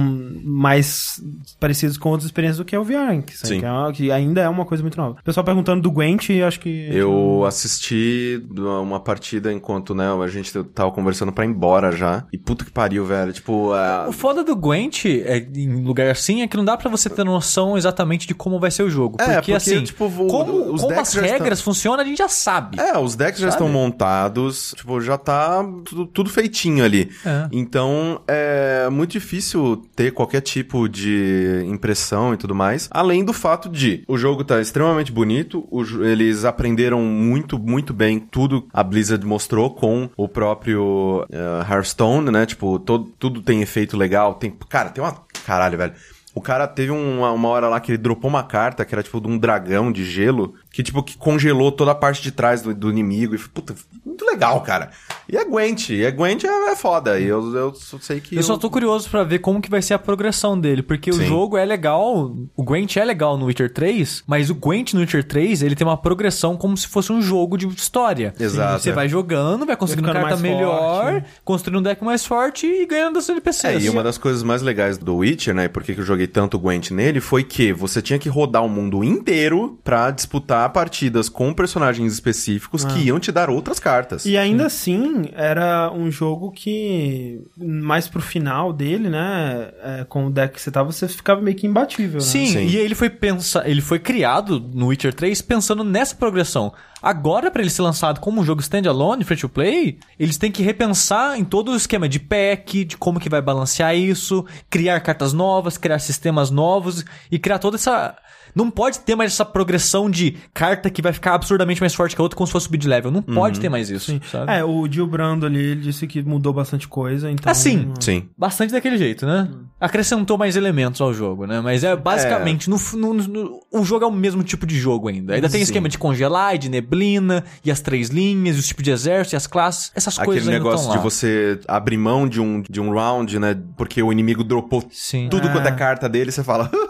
mais parecidos com outras experiências do que é o VR, que, Sim. que, é uma- que ainda é uma coisa muito nova. O pessoal perguntando do Gwent, acho que... Eu assisti uma partida enquanto, né, a gente tava conversando pra ir embora já. E puta que pariu, velho. Tipo, é, O foda do Gwent, é, em lugar assim, é que não dá pra você ter noção exatamente de como vai ser o jogo. É, Porque, porque, assim, tipo, o- como, os como decks as já regras funcionam, a gente já sabe. É, os decks já Sabe? estão montados, tipo, já tá tudo, tudo feitinho ali. É. Então, é muito difícil ter qualquer tipo de impressão e tudo mais. Além do fato de o jogo tá extremamente bonito, o eles aprenderam muito, muito bem tudo a Blizzard mostrou com o próprio eh, Hearthstone, né? Tipo, todo, tudo tem efeito legal. Tem, cara, tem uma. Caralho, velho. O cara teve uma, uma hora lá que ele dropou uma carta que era tipo de um dragão de gelo, que tipo, que congelou toda a parte de trás do, do inimigo. E foi, puta, muito legal, cara. E é Gwent, e é Gwent é, é foda. E eu, eu só sei que. Eu só tô curioso pra ver como que vai ser a progressão dele, porque o Sim. jogo é legal, o Gwent é legal no Witcher 3, mas o Gwent no Witcher 3, ele tem uma progressão como se fosse um jogo de história. Exato, Você é. vai jogando, vai conseguindo ficando carta melhor, forte. construindo um deck mais forte e ganhando das NPCs. É, e uma das coisas mais legais do Witcher, né, e por que que eu joguei tanto Gwent nele, foi que você tinha que rodar o mundo inteiro pra disputar partidas com personagens específicos que iam te dar outras cartas. E ainda assim, era um jogo que, mais pro final dele, né, é, com o deck que você tava, você ficava meio que imbatível, né? Sim, Sim. e ele foi pensa, ele foi criado no Witcher 3 pensando nessa progressão. Agora, pra ele ser lançado como um jogo standalone, free to play, eles têm que repensar em todo o esquema de pack, de como que vai balancear isso, criar cartas novas, criar sistemas novos e criar toda essa não pode ter mais essa progressão de carta que vai ficar absurdamente mais forte que a outra como se fosse subir de level. Não pode ter mais isso, sabe? É, o Gil Brando ali, ele disse que mudou bastante coisa, então... Assim, Sim. Bastante daquele jeito, né? Acrescentou mais elementos ao jogo, né? Mas é basicamente, no, no- no- o jogo é o mesmo tipo de jogo ainda. Ainda tem Sim. esquema de congelar, e de neblina, e as três linhas, e os tipos de exército, e as classes. Essas coisas Aquele ainda negócio de você abrir mão de um, de um round, né? Porque o inimigo dropou Sim. tudo É. quanto é carta dele, você fala,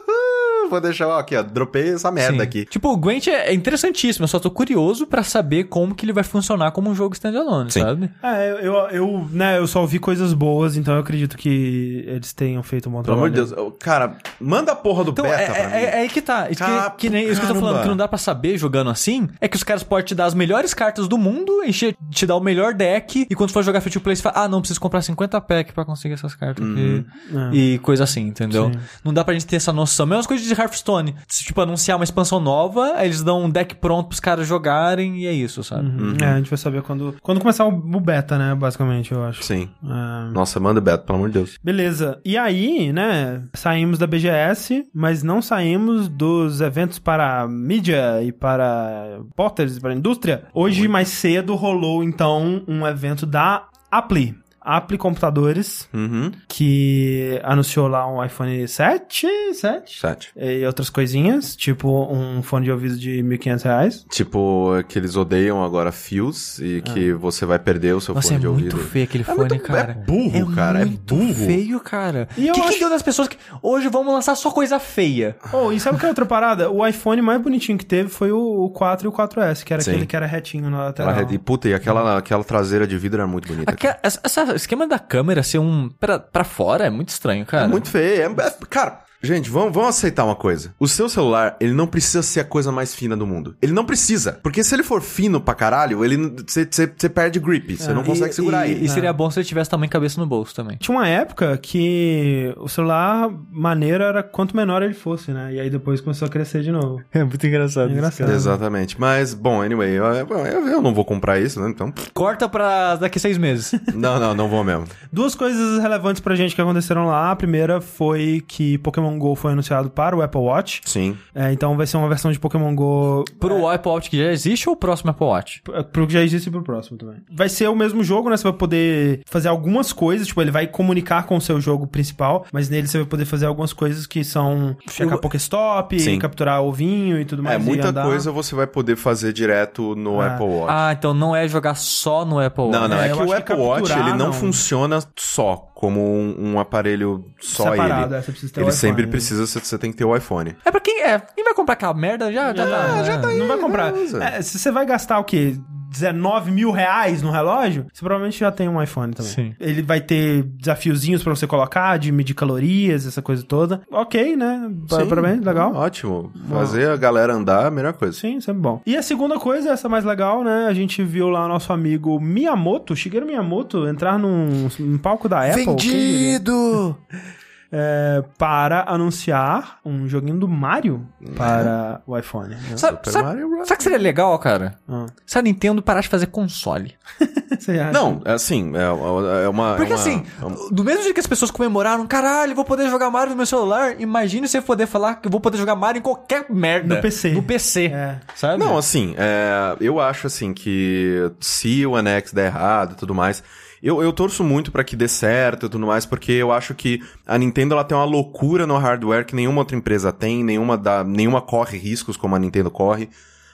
vou deixar, ó, aqui, ó, dropei essa merda Sim. aqui. Tipo, o Gwent é é interessantíssimo, eu só tô curioso pra saber como que ele vai funcionar como um jogo standalone, Sim. sabe? É, eu, eu, né, eu só ouvi coisas boas, então eu acredito que eles tenham feito um bom Pelo amor trabalho. de Deus, eu- cara, manda a porra do Então, beta é, pra é- mim. é aí que tá. Isso que, que nem isso que eu tô falando, que não dá pra saber jogando assim, é que os caras podem te dar as melhores cartas do mundo, encher, te dar o melhor deck, e quando for jogar free to play, você fala, ah, não, preciso comprar 50 pack pra conseguir essas cartas aqui. É. E coisa assim, entendeu? Sim. Não dá pra gente ter essa noção. Mesmas coisas de Hearthstone. Se, tipo, anunciar uma expansão nova, aí eles dão um deck pronto pros caras jogarem, e é isso, sabe? Uhum. É, a gente vai saber quando, quando começar o, beta, né, basicamente, eu acho. Sim. É. Nossa, manda beta, pelo amor de Deus. Beleza. E aí, né, saímos da BGS, mas não saímos dos eventos para mídia e para porters e para indústria. Hoje, mais cedo, rolou, então, um evento da Apple. Apple Computadores, Uhum. que anunciou lá um iPhone 7, 7 Sete. e outras coisinhas, tipo um fone de ouvido de 1.500 reais. Tipo, que eles odeiam agora fios e que você vai perder o seu Nossa, fone é de muito ouvido. feio aquele É fone, muito- cara. é burro, cara, é muito burro. feio, cara. E eu O que, que acho- deu das pessoas que hoje vamos lançar só coisa feia? Oh, e sabe que é outra parada? O iPhone mais bonitinho que teve foi o, o 4 e o 4S, que era Sim. aquele que era retinho na lateral. E puta, e aquela, aquela traseira de vidro era muito bonita. Aquela- essa, esquema da câmera ser um pra, pra fora é muito estranho, cara. É muito feio. É, é- cara, gente, vamos, vamos aceitar uma coisa. O seu celular, ele não precisa ser a coisa mais fina do mundo. Ele não precisa. Porque se ele for fino pra caralho, ele você perde grip. Você não consegue E- segurar e, ele. E seria bom se ele tivesse tamanho cabeça no bolso também. Tinha uma época que o celular maneiro era quanto menor ele fosse, né? E aí depois começou a crescer de novo. É muito engraçado. É engraçado. Exatamente. Mas, bom, anyway, eu, eu, eu não vou comprar isso, né? Então. Corta pra daqui a seis meses. Não, não, não vou mesmo. Duas coisas relevantes pra gente que aconteceram lá. A primeira foi que Pokémon GO foi anunciado para o Apple Watch. Sim. É, então vai ser uma versão de Pokémon GO Pro Apple Watch que já existe ou o próximo Apple Watch? p- pro que já existe e pro próximo também. Vai ser o mesmo jogo, né? Você vai poder fazer algumas coisas, tipo, ele vai comunicar com o seu jogo principal, mas nele você vai poder fazer algumas coisas que são checar Eu- Pokéstop, Sim. capturar ovinho e tudo mais. É, e muita andar. coisa você vai poder fazer direto no É. Apple Watch. Ah, então não é jogar só no Apple Watch. Não, não, É, é, que o que Apple Watch capturar, ele não, não. funciona só como um, um aparelho só Separado, ele. é, você precisa ter o ele iPhone, sempre né? precisa, você, você tem que ter o iPhone. É pra quem é. Quem vai comprar aquela merda já, já tá. já tá aí. Não vai comprar. É, se você vai gastar o quê? 19 mil reais no relógio, você provavelmente já tem um iPhone também. Sim. Ele vai ter desafiozinhos pra você colocar, de medir calorias, essa coisa toda. Ok, né? Sim, Parabéns, legal. Ótimo. Fazer a galera andar é a melhor coisa. Sim, sempre bom. E a segunda coisa, essa mais legal, né? A gente viu lá nosso amigo Miyamoto, Shigeru Miyamoto, entrar num, num palco da Apple. quem diria? É, para anunciar um joguinho do Mario para o iPhone. né? Sabe, Super sabe, Mario Bros. sabe que seria legal, cara? Ah. Se a Nintendo parar de fazer console. Você acha? Não, é assim, é, é uma... Porque é uma- assim, é uma- do mesmo jeito que as pessoas comemoraram, caralho, vou poder jogar Mario no meu celular, imagine você poder falar que eu vou poder jogar Mario em qualquer merda. No PC. No PC. É. Sabe? Não, assim, é, eu acho assim que se o One X der errado e tudo mais, eu, eu torço muito pra que dê certo e tudo mais, porque eu acho que a Nintendo ela tem uma loucura no hardware que nenhuma outra empresa tem, nenhuma, dá, nenhuma corre riscos como a Nintendo corre.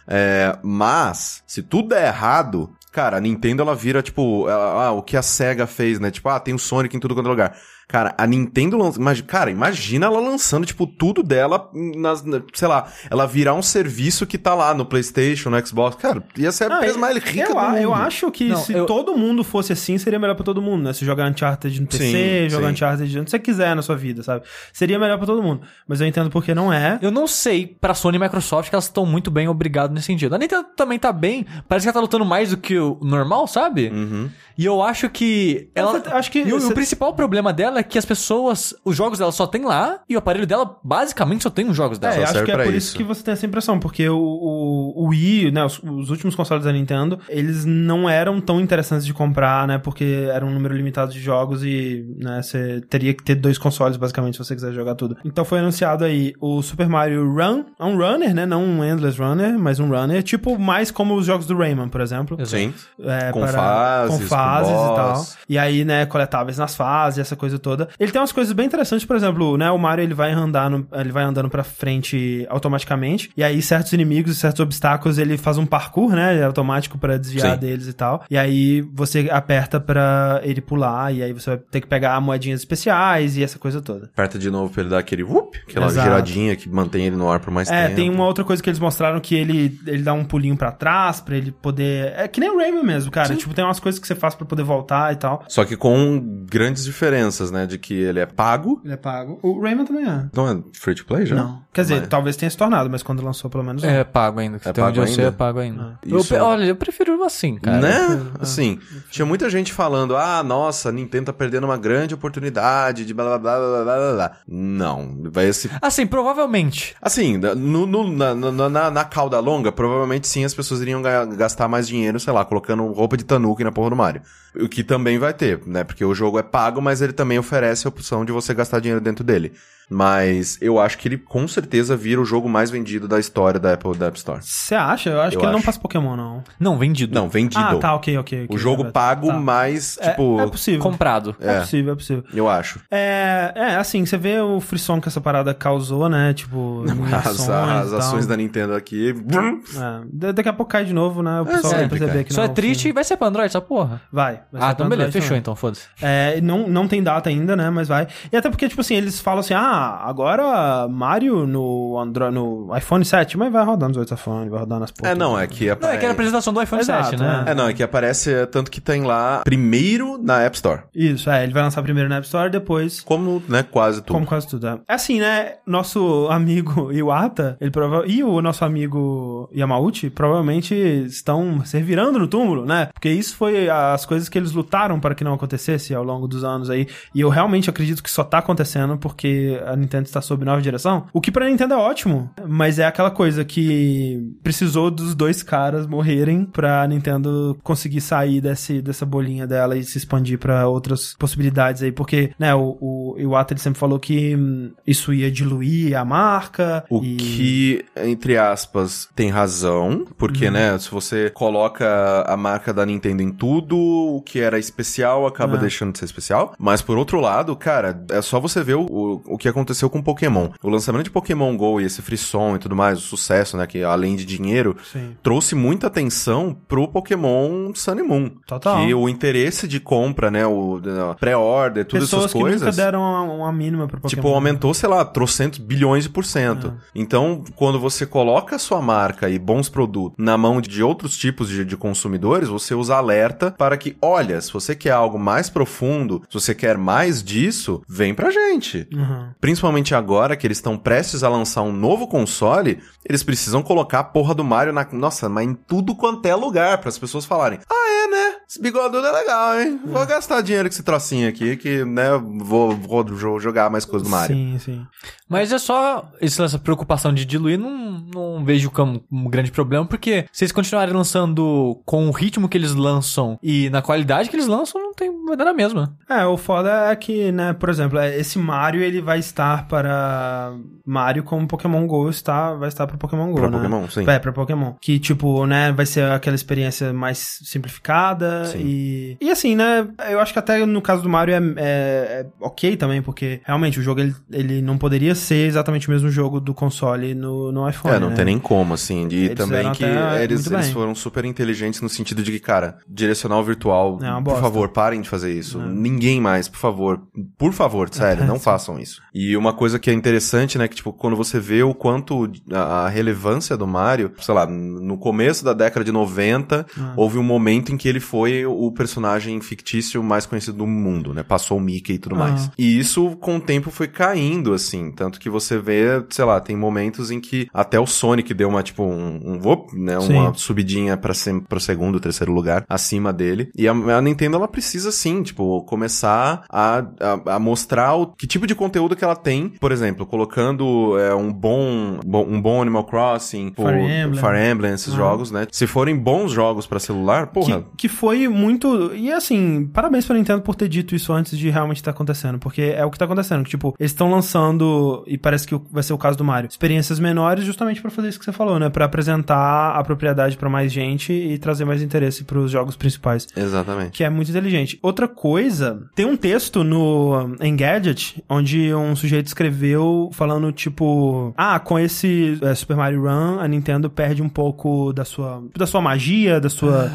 É, mas, se tudo der errado, Cara, a Nintendo ela vira, tipo, ela- ah, o que a SEGA fez, né? Tipo, ah, tem o Sonic em tudo quanto é lugar. Cara, a Nintendo lança. Cara, imagina ela lançando, tipo, tudo dela nas. na- Sei lá, ela virar um serviço que tá lá no PlayStation, no Xbox. Cara, ia ser a empresa eu- mais rica eu, do mundo. eu acho que Não, se eu- todo mundo fosse assim, seria melhor pra todo mundo, né? Se jogar Uncharted no PC, Sim, jogar sim. Uncharted onde você quiser na sua vida, sabe? Seria melhor pra todo mundo. Mas eu entendo porque não é. Eu não sei pra Sony e Microsoft que elas estão muito bem, obrigado nesse sentido. A Nintendo também tá bem, parece que ela tá lutando mais do que o normal, sabe? Uhum. E eu acho que ela. Eu acho que E o principal problema dela é que as pessoas. Os jogos dela só tem lá e o aparelho dela basicamente só tem os jogos dela. É, acho que é por isso. isso. que você tem essa impressão, porque o, o, o Wii, né, os, os últimos consoles da Nintendo, eles não eram tão interessantes de comprar, né, porque era um número limitado de jogos e, né, você teria que ter dois consoles, basicamente, se você quiser jogar tudo. Então foi anunciado aí o Super Mario Run, é um runner, né, não um endless runner, mas um runner, tipo mais como os jogos do Rayman, por exemplo. Sim. É, Com para- fases, com com fases e tal. E aí, né, coletáveis nas fases, essa coisa toda. Ele tem umas coisas bem interessantes, por exemplo, né, o Mario ele vai andando, ele vai andando para frente automaticamente, e aí certos inimigos e certos obstáculos ele faz um parkour, né, automático pra desviar Sim. deles e tal. E aí você aperta pra ele pular e aí você vai ter que pegar moedinhas especiais e essa coisa toda. Aperta de novo pra ele dar aquele whoop, aquela Exato. giradinha que mantém ele no ar por mais É, tempo. tem uma outra coisa que eles mostraram que ele, ele dá um pulinho pra trás pra ele poder. É que nem o Rayman mesmo, cara. Tipo, tem umas coisas que você faz pra poder voltar e tal. Só que com grandes diferenças, né? De que ele é pago. Ele é pago. O Rayman também é. Não é free to play já? Não. Quer dizer, Mas- talvez tenha se tornado, mas quando lançou, pelo menos. não. É pago ainda. É pago eu sei ainda? é pago ainda. Ah. Eu Isso é- olha, eu prefiro assim, cara. Né? Assim, tinha muita gente falando, ah, nossa, Nintendo tá perdendo uma grande oportunidade de blá blá blá blá blá blá blá. Não, vai esse... Assim, provavelmente. Assim, no, no- na, na, na, na cauda longa, provavelmente sim as pessoas iriam ga- gastar mais dinheiro, sei lá, colocando roupa de Tanuki na porra do Mario. O que também vai ter, né? Porque o jogo é pago, mas ele também oferece a opção de você gastar dinheiro dentro dele. Mas eu acho que ele com certeza vira o jogo mais vendido da história da Apple da App Store. Você acha? Eu acho Eu que ele não acho. passa Pokémon, não. Não, vendido. Não, vendido. Ah, tá, ok, ok. ok, O jogo é, pago, tá. mais, É- tipo... É, possível. Comprado. É. É. possível, é possível. Eu acho. É, é, assim, você vê o frisson que essa parada causou, né? Tipo, As, ações as ações da Nintendo aqui. É, da- daqui a pouco cai de novo, né? O pessoal vai perceber que Só é triste fim. e vai ser pra Android essa porra. Vai. vai ser Ah, então beleza, Android fechou também. então, foda-se. É, não, não tem data ainda, né? Mas vai. E até porque, tipo assim, eles falam assim: ah, agora Mario no, Android, no iPhone 7, mas vai rodar nos outros iPhone, vai rodar nas portas. É, não, é que Não, é que era a aparece... apresentação do iPhone Exato, 7, né? é. É, não, é que aparece tanto que tem lá primeiro na App Store. Isso, é, ele vai lançar primeiro na App Store, depois. Como, né, quase tudo. Como quase tudo. É É assim, né? Nosso amigo Iwata ele prova... e o nosso amigo Yamauchi provavelmente estão se virando no túmulo, né? Porque isso foi as coisas que eles lutaram para que não acontecesse ao longo dos anos aí. E eu realmente acredito que só tá acontecendo porque a Nintendo está sob nova direção. O que pra Nintendo é ótimo, mas é aquela coisa que precisou dos dois caras morrerem pra Nintendo conseguir sair desse, dessa bolinha dela e se expandir pra outras possibilidades aí. Porque, né, o, o Iwata ele sempre falou que hum, isso ia diluir a marca. O e... que, entre aspas, tem razão, porque, né, se você coloca a marca da Nintendo em tudo, o que era especial acaba É. deixando de ser especial. Mas, por outro lado, cara, é só você ver o, o, o que aconteceu com Pokémon. O lançamento de Pokémon GO e esse frisson e tudo mais, o sucesso, né, que além de dinheiro, Sim. trouxe muita atenção pro Pokémon Sun and Moon. Total. Que o interesse de compra, né, o pré-order, todas Pessoas essas que coisas... nunca deram uma, uma mínima pro Pokémon. Tipo, aumentou, sei lá, trocentos bilhões de por cento. Então, quando você coloca a sua marca e bons produtos na mão de outros tipos de, de consumidores, você usa alerta para que, olha, se você quer algo mais profundo, se você quer mais disso, vem pra gente. Uhum. Principalmente agora que eles estão prestes a lançar um novo console, eles precisam colocar a porra do Mario na. Nossa, mas em tudo quanto é lugar, para as pessoas falarem: Ah, é, né? Esse bigodudo é legal, hein? Vou gastar dinheiro com esse trocinho aqui, que, né, vou, vou jo- jogar mais coisas do Mario. Sim, sim. Mas é só essa preocupação de diluir, não, não vejo como um grande problema, porque se eles continuarem lançando com o ritmo que eles lançam e na qualidade que eles lançam, não tem, vai dar na mesma. É, o foda é que, né, por exemplo, é, esse Mario ele vai estar para Mario como Pokémon GO está, vai estar para Pokémon GO, Pra né? Pokémon, sim. É, pra Pokémon. Que, tipo, né, vai ser aquela experiência mais simplificada Sim. e... E assim, né, eu acho que até no caso do Mario é, é- é ok também, porque realmente o jogo, ele, ele não poderia ser exatamente o mesmo jogo do console no, no iPhone, É, não né? tem nem como, assim. E Eles também que eles, eles foram super inteligentes no sentido de que, cara, direcional virtual, É por favor, parem de fazer isso. Ninguém mais, por favor. Por favor, sério, não façam isso. E uma coisa que é interessante, né, que, tipo, quando você vê o quanto a, relevância do Mario, sei lá, no começo da década de 90, houve um momento em que ele foi o personagem fictício mais conhecido do mundo, né? Passou o Mickey e tudo mais. E isso, com o tempo, foi caindo, assim. Tanto que você vê, sei lá, tem momentos em que até o Sonic deu uma, tipo, um, um né? Uma Sim. subidinha pra, ser, pro segundo, terceiro lugar, acima dele. E a, a Nintendo, ela precisa, sim, tipo, começar a, a, a mostrar o, que tipo de conteúdo que ela tem. Por exemplo, colocando é, um bom, um bom Animal Crossing, Fire Emblem. Fire Emblem, esses Ah. jogos, né? Se forem bons jogos pra celular, porra, Que, que foi muito. E assim, parabéns pra Nintendo por ter dito isso antes de realmente estar acontecendo. Porque é o que tá acontecendo. Que, tipo, eles estão lançando, e parece que vai ser o caso do Mario, experiências menores justamente pra fazer isso que você falou, né? Pra apresentar a propriedade pra mais gente e trazer mais interesse pros jogos principais. exatamente. Que é muito inteligente. Outra coisa, tem um texto no Engadget onde um sujeito escreveu falando tipo, ah, com esse é, Super Mario Run, a Nintendo perde um pouco da sua da sua magia, da sua,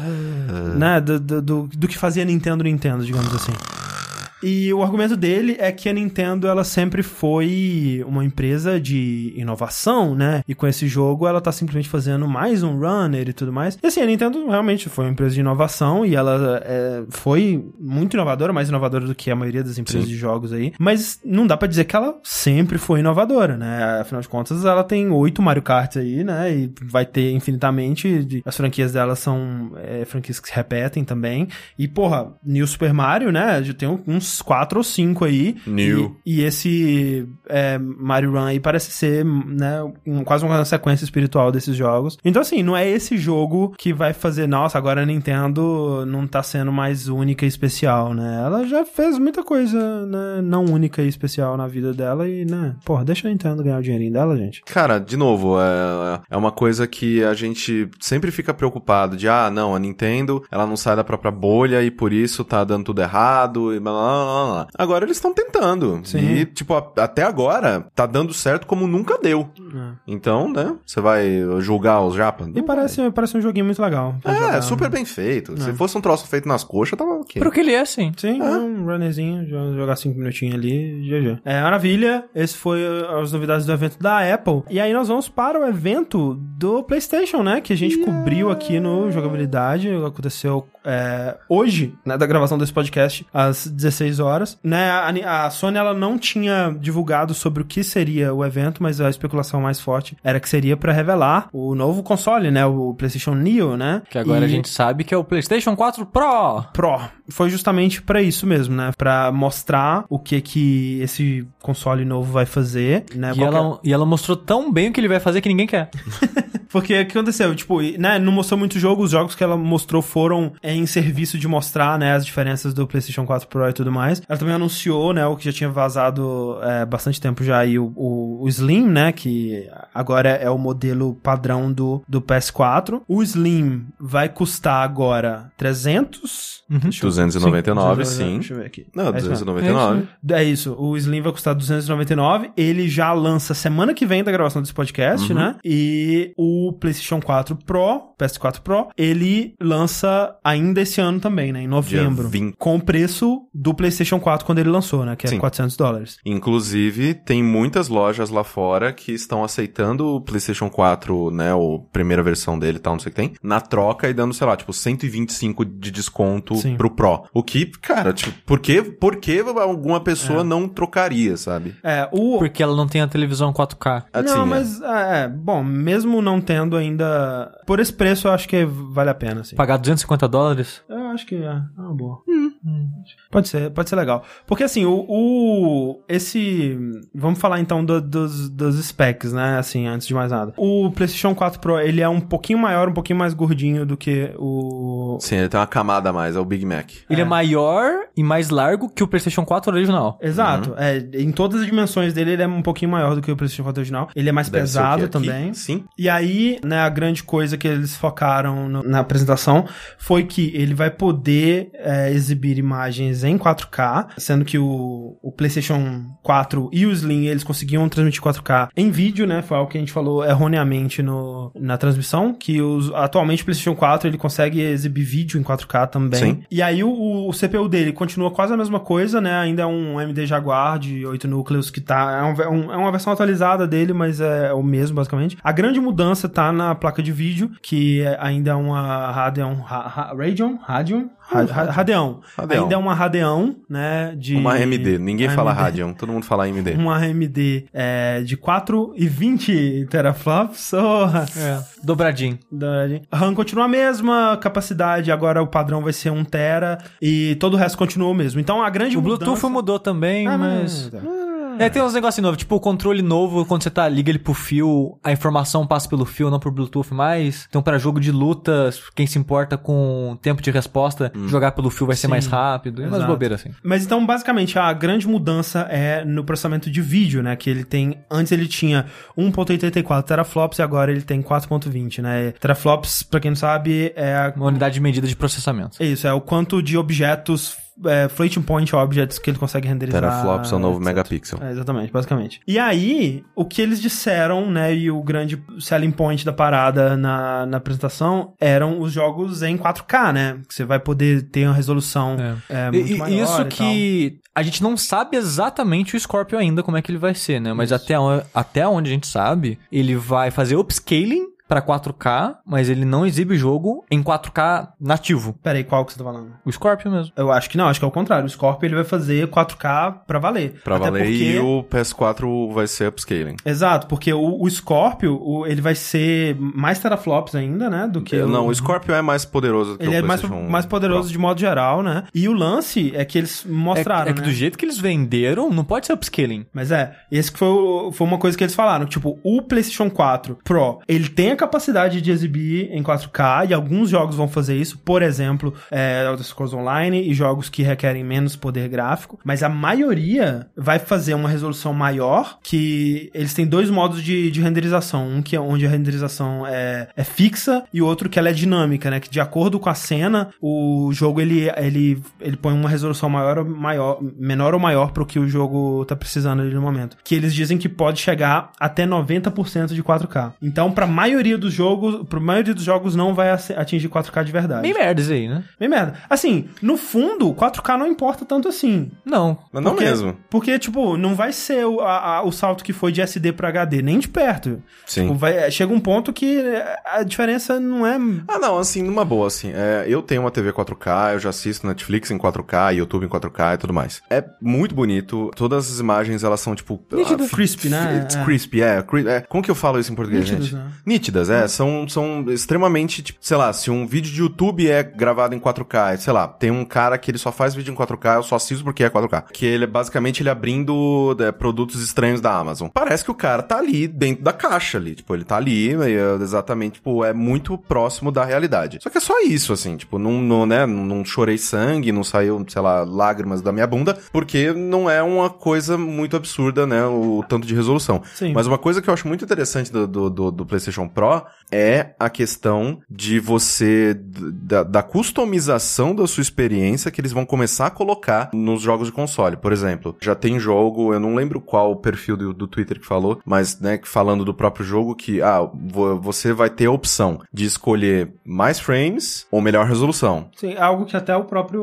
né, do, do, do, do que fazia Nintendo Nintendo, digamos assim. E o argumento dele é que a Nintendo ela sempre foi uma empresa de inovação, né? E com esse jogo ela tá simplesmente fazendo mais um runner e tudo mais. E assim, a Nintendo realmente foi uma empresa de inovação e ela é, foi muito inovadora, mais inovadora do que a maioria das empresas Sim. de jogos aí. Mas não dá pra dizer que ela sempre foi inovadora, né? Afinal de contas, ela tem oito Mario Kart aí, né? E vai ter infinitamente. de- As franquias dela são é, franquias que se repetem também. E, porra, New Super Mario, né? Já tem uns quatro ou cinco aí. New. E, e esse é, Mario Run aí parece ser, né? um- quase uma sequência espiritual desses jogos. Então, assim, não é esse jogo que vai fazer, nossa, agora a Nintendo não tá sendo mais única e especial, né? Ela já fez muita coisa, né? Não única e especial na vida dela e, né? Porra, deixa a Nintendo ganhar o dinheirinho dela, gente. Cara, de novo, é, é uma coisa que a gente sempre fica preocupado de, ah, não, a Nintendo, ela não sai da própria bolha e por isso tá dando tudo errado e blá blá blá blá. blá. Agora eles estão tentando. Sim. E, tipo, a- até agora tá dando certo como nunca deu. Então, né, você vai julgar os japas? E parece, parece um joguinho muito legal. É, jogar. super bem feito. Se fosse um troço feito nas coxas, tava ok. Pro que ele é, sim. Sim, um runnerzinho, jo- jogar cinco minutinhos ali, GG. É, maravilha. Esse foi uh, as novidades do evento da Apple. E aí nós vamos para o evento do PlayStation, né? Que a gente cobriu aqui no Jogabilidade. Aconteceu é, hoje, né? Da gravação desse podcast, às 16 horas. Né, a, a Sony, ela não tinha divulgado sobre o que seria o evento, mas a especulação mais forte era que seria pra revelar o novo console, né? O PlayStation Neo, né? Que agora E- a gente sabe que é o PlayStation 4 Pro. Pro. Foi justamente pra isso mesmo, né? Pra mostrar o que que esse console novo vai fazer, né? E que é- ela, e ela mostrou tão bem o que ele vai fazer que ninguém quer. Porque o que aconteceu? Tipo, né, não mostrou muito jogo, os jogos que ela mostrou foram em serviço de mostrar, né, as diferenças do PlayStation 4 Pro e tudo mais. Ela também anunciou, né, o que já tinha vazado é, bastante tempo já aí, o, o, o Slim, né, que agora é o modelo padrão do, do PS4. O Slim vai custar agora 300... Deixa eu- 299, sim. Deixa eu ver aqui. Não, É isso mesmo. 299. É isso, o Slim vai custar 299. Ele já lança semana que vem da gravação desse podcast, né? E o PlayStation 4 Pro, PS4 Pro, ele lança ainda esse ano também, né? Em novembro. 20. Com o preço do PlayStation 4 quando ele lançou, né? Que é Sim. 400 dólares. Inclusive, tem muitas lojas lá fora que estão aceitando o PlayStation 4, né, o primeira versão dele e tal, não sei o que tem, na troca e dando, sei lá, tipo, 125 de desconto Sim. pro Pro. O que, cara, tipo, por que, por que alguma pessoa É. não trocaria, sabe? É, o... Porque ela não tem a televisão 4K. Assim, não, é. mas, é, bom, mesmo não tendo ainda... Por esse preço, eu acho que vale a pena, assim. Pagar 250 dólares? Eu acho que é, é uma boa. Pode ser, pode ser legal. Porque assim, o. o- esse. Vamos falar então do- dos, dos specs, né? Assim, antes de mais nada. O PlayStation 4 Pro, ele é um pouquinho maior, um pouquinho mais gordinho do que o. Sim, ele tem uma camada a mais, é o Big Mac. Ele é. maior e mais largo que o PlayStation 4 original. Exato. É, em todas as dimensões dele, ele é um pouquinho maior do que o PlayStation 4 original. Ele é mais Deve pesado quê? Aqui? também. Sim. E aí, né, a grande coisa que eles focaram no- na apresentação foi que ele vai poder é, exibir imagens em 4K, sendo que o, o PlayStation 4 e o Slim, eles conseguiam transmitir 4K em vídeo, né, foi algo que a gente falou erroneamente no, na transmissão, que os, atualmente o PlayStation 4 ele consegue exibir vídeo em 4K também. Sim. E aí o, o CPU dele continua quase a mesma coisa, né, ainda é um AMD Jaguar de 8 núcleos que tá, é, um ve- um- é uma versão atualizada dele, mas é o mesmo basicamente. A grande mudança tá na placa de vídeo, que é ainda é uma Radeon, Ra- Ra- Radeon, Radeon, Ra- Ra- Radeon. Radeon. Ainda é uma Radeon, né, de Uma AMD. Ninguém fala AMD. Radeon, todo mundo fala AMD. Uma AMD é, de 4 e 20 teraflops. Oh, Dobradinho. Verdade. A RAM continua a mesma capacidade, agora o padrão vai ser 1 tera e todo o resto continua o mesmo. Então a grande O Bluetooth mudança... mudou também, Ah, mas. mas- É, tem uns negócios novos, tipo o controle novo, quando você tá, liga ele pro fio, a informação passa pelo fio, não pro Bluetooth mais. Então, pra jogo de luta, quem se importa com tempo de resposta, jogar pelo fio vai ser Sim, mais rápido. E umas bobeiras assim. Mas então, basicamente, a grande mudança é no processamento de vídeo, né? Que ele tem. Antes ele tinha 1.84 teraflops e agora ele tem 4.20, né? Teraflops, pra quem não sabe, é a Uma unidade de medida de processamento. É isso, é o quanto de objetos, é, floating point objects que ele consegue renderizar. Teraflops é o novo etc. megapixel. É, exatamente, basicamente. E aí, o que eles disseram, né, e o grande selling point da parada na, na apresentação eram os jogos em 4K, né? Que você vai poder ter uma resolução é, muito E- e maior isso e que a gente não sabe exatamente o Scorpio ainda, como é que ele vai ser, né? Mas até, até onde a gente sabe, ele vai fazer upscaling pra 4K, mas ele não exibe o jogo em 4K nativo. tal. Peraí, qual que você tá falando? O Scorpio mesmo. Eu acho que não, acho que é o contrário. O Scorpio ele vai fazer 4K pra valer. Pra Até valer porque... e o PS4 vai ser upscaling. Exato, porque o, o Scorpio, o- ele vai ser mais teraflops ainda, né, do que Não, o Scorpio é mais poderoso do que Ele o é mais, mais poderoso Pro. de modo geral, né? E o lance é que eles mostraram, é, é que né? do jeito que eles venderam, não pode ser upscaling. Mas é, esse que foi, o- foi uma coisa que eles falaram. Tipo, o PlayStation 4 Pro, ele tem a capacidade de exibir em 4K e alguns jogos vão fazer isso. Por exemplo, é, Elder Scrolls Online e jogos que requerem menos poder gráfico. Mas a maioria vai fazer uma resolução maior, que eles têm dois modos de, de renderização. Um que é onde a renderização é, é fixa e outro que ela é dinâmica, né? Que de acordo com a cena, o jogo ele, ele, ele põe uma resolução maior ou maior, menor ou maior pro que o jogo tá precisando ali no momento. Que eles dizem que pode chegar até 90% de 4K. Então, pra maioria dos jogos, pra maioria dos jogos não vai atingir 4K de verdade. Bem merda isso aí, né? Bem merda. Assim, no fundo, 4K não importa tanto assim. Não. Mas não Porque- mesmo. Porque, tipo, não vai ser o, a- a- o salto que foi de SD pra HD, nem de perto. Sim. Tipo, vai- chega um ponto que a diferença não é. Ah, não, assim, numa boa, assim. é, eu tenho uma TV 4K, eu já assisto Netflix em 4K, YouTube em 4K e tudo mais. É muito bonito. Todas as imagens, elas são, tipo... Nítido. ah, Crispy, né? It's É. crispy, é, é. Como que eu falo isso em português, Nítidos, gente? né? Nítidas, é. São, são extremamente, tipo, sei lá, se um vídeo de YouTube é gravado em 4K, sei lá, tem um cara que ele só faz vídeo em 4K, eu só assisto porque é 4K. Que ele é basicamente ele abrindo é, produtos estranhos da Amazon. Parece que o cara tá ali dentro da caixa ali. Tipo, ele tá ali, é, exatamente, tipo, é muito próximo da realidade. Só que é só isso, assim, tipo, não, não, né, não, não chorei sangue, não saiu, sei lá, lágrimas da minha bunda, porque não é uma coisa muito absurda, né, o tanto de resolução. Sim. Mas uma coisa que eu acho muito interessante do, do, do- do PlayStation Pro bra. É a questão de você, da, da customização da sua experiência que eles vão começar a colocar nos jogos de console. Por exemplo, já tem jogo, eu não lembro qual o perfil do, do Twitter que falou, mas, né, falando do próprio jogo que, ah, vo- você vai ter a opção de escolher mais frames ou melhor resolução. Sim, algo que até o próprio.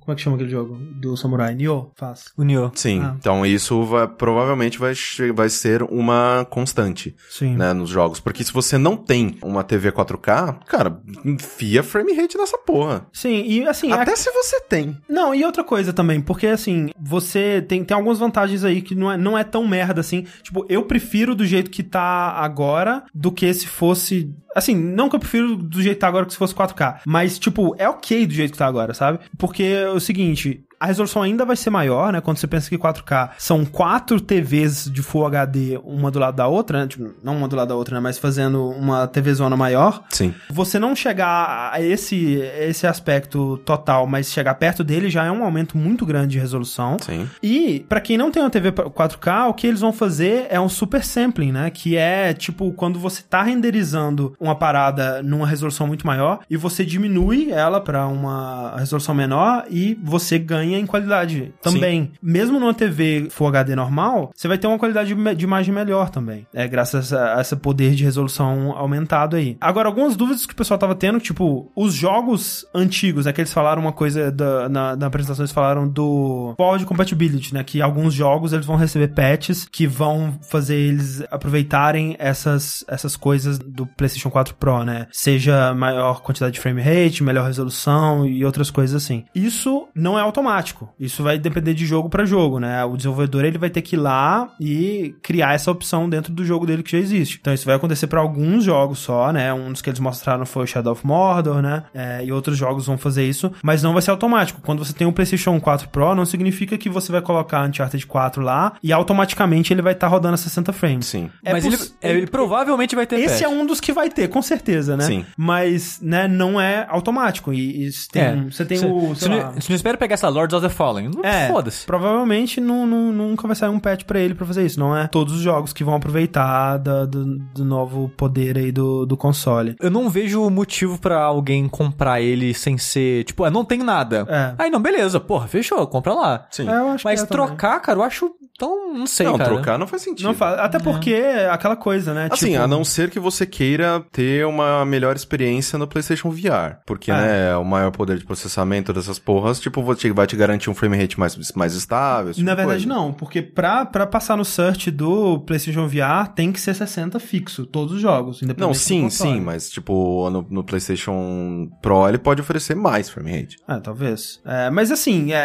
Como é que chama aquele jogo? Do Samurai? Nioh faz. O Nioh. Sim, Ah. então isso vai, provavelmente vai, vai ser uma constante. Sim. né, nos jogos. Porque se você você não tem uma TV 4K, cara, enfia frame rate nessa porra. Sim, e assim. Até a- se você tem. Não, e outra coisa também, porque assim, você tem, tem algumas vantagens aí que não é, não é tão merda assim. Tipo, eu prefiro do jeito que tá agora do que se fosse. Assim, não que eu prefiro do jeito que tá agora que se fosse 4K, mas, tipo, é ok do jeito que tá agora, sabe? Porque é o seguinte. A resolução ainda vai ser maior, né? Quando você pensa que 4K são quatro TVs de Full HD, uma do lado da outra, né? Tipo, não uma do lado da outra, né? Mas fazendo uma TV zona maior Sim. você não chegar a esse, esse aspecto total, mas chegar perto dele já é um aumento muito grande de resolução. Sim. E, pra quem não tem uma TV 4K, o que eles vão fazer é um super sampling, né? Que é, tipo, quando você tá renderizando uma parada numa resolução muito maior e você diminui ela pra uma resolução menor e você ganha em qualidade também. Mesmo numa TV Full HD normal, você vai ter uma qualidade de imagem melhor também. É, graças a a esse poder de resolução aumentado aí. Agora, algumas dúvidas que o pessoal tava tendo, tipo, os jogos antigos, é que eles falaram uma coisa da- na, na apresentação, eles falaram do forward compatibility, né? Que alguns jogos eles vão receber patches que vão fazer eles aproveitarem essas, essas coisas do PlayStation 4 Pro, né? Seja maior quantidade de frame rate, melhor resolução e outras coisas assim. Isso não é automático. Isso vai depender de jogo pra jogo, né? O desenvolvedor ele vai ter que ir lá e criar essa opção dentro do jogo dele que já existe. Então isso vai acontecer pra alguns jogos só, né? Um dos que eles mostraram foi o Shadow of Mordor, né? É, e outros jogos vão fazer isso, mas não vai ser automático. Quando você tem um PlayStation 4 Pro, não significa que você vai colocar Uncharted 4 lá e automaticamente ele vai estar rodando a 60 frames. Sim. É Mas ele, é, ele provavelmente vai ter esse é patch. um dos que vai ter, com certeza, né? Sim. Mas, né, não é automático. E, e você tem, É. você tem Você- o. Você sei não, você não espera pegar essa Lords of the Fallen. É, Foda-se. provavelmente não, não- nunca vai sair um patch pra ele pra fazer isso. Não é todos os jogos que vão aproveitar da- do, do novo poder aí do, do console. Eu não vejo motivo pra alguém comprar ele sem ser. Tipo, ah, não tem nada. É. Aí não, beleza. Porra, fechou, compra lá. Sim. É, eu acho Mas que é também. trocar, cara, eu acho tão. Não sei, não, cara. trocar não faz sentido. Não fa- Até porque é aquela coisa, né? Assim, tipo, a não ser que você queira ter uma melhor experiência no PlayStation VR. Porque, É. né, o maior poder de processamento dessas porras, tipo, vai te garantir um frame rate mais, mais estável. tipo Na de verdade, coisa. não, porque pra, pra passar no search do PlayStation VR tem que ser 60 fixo, todos os jogos, independente Não, sim, sim, mas, tipo, no, no PlayStation Pro ele pode oferecer mais frame rate. É, talvez. É, mas assim, é,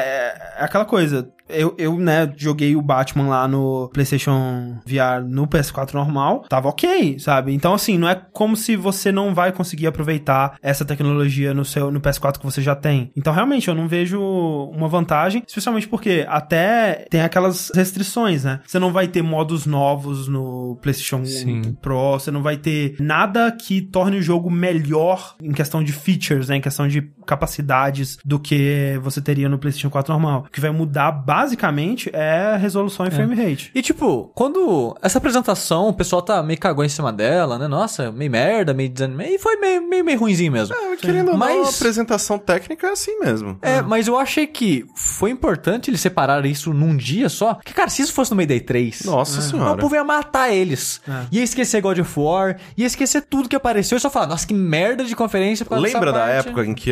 é aquela coisa. Eu, eu, né, joguei o Batman lá no PlayStation VR no PS4 normal, tava ok, sabe? Então, assim, não é como se você não vai conseguir aproveitar essa tecnologia no seu no PS4 que você já tem. Então, realmente, eu não vejo uma vantagem, especialmente porque até tem aquelas restrições, né? Você não vai ter modos novos no PlayStation Sim. Pro, você não vai ter nada que torne o jogo melhor em questão de features, né? Em questão de capacidades do que você teria no PlayStation 4 normal. O que vai mudar basicamente é resolução e frame rate. E tipo, quando essa apresentação, o pessoal tá meio cagou em cima dela, né? Nossa, meio merda, meio desanimado. E foi meio, meio, meio ruimzinho mesmo. É, querendo ou não, Mas- a apresentação técnica é assim mesmo. É, mas eu achei que foi importante eles separarem isso num dia só. Porque, cara, se isso fosse no meio Day 3. Nossa O senhora. povo ia matar eles. É. Ia esquecer God of War, ia esquecer tudo que apareceu e só falar, nossa, que merda de conferência por Lembra da parte. época em que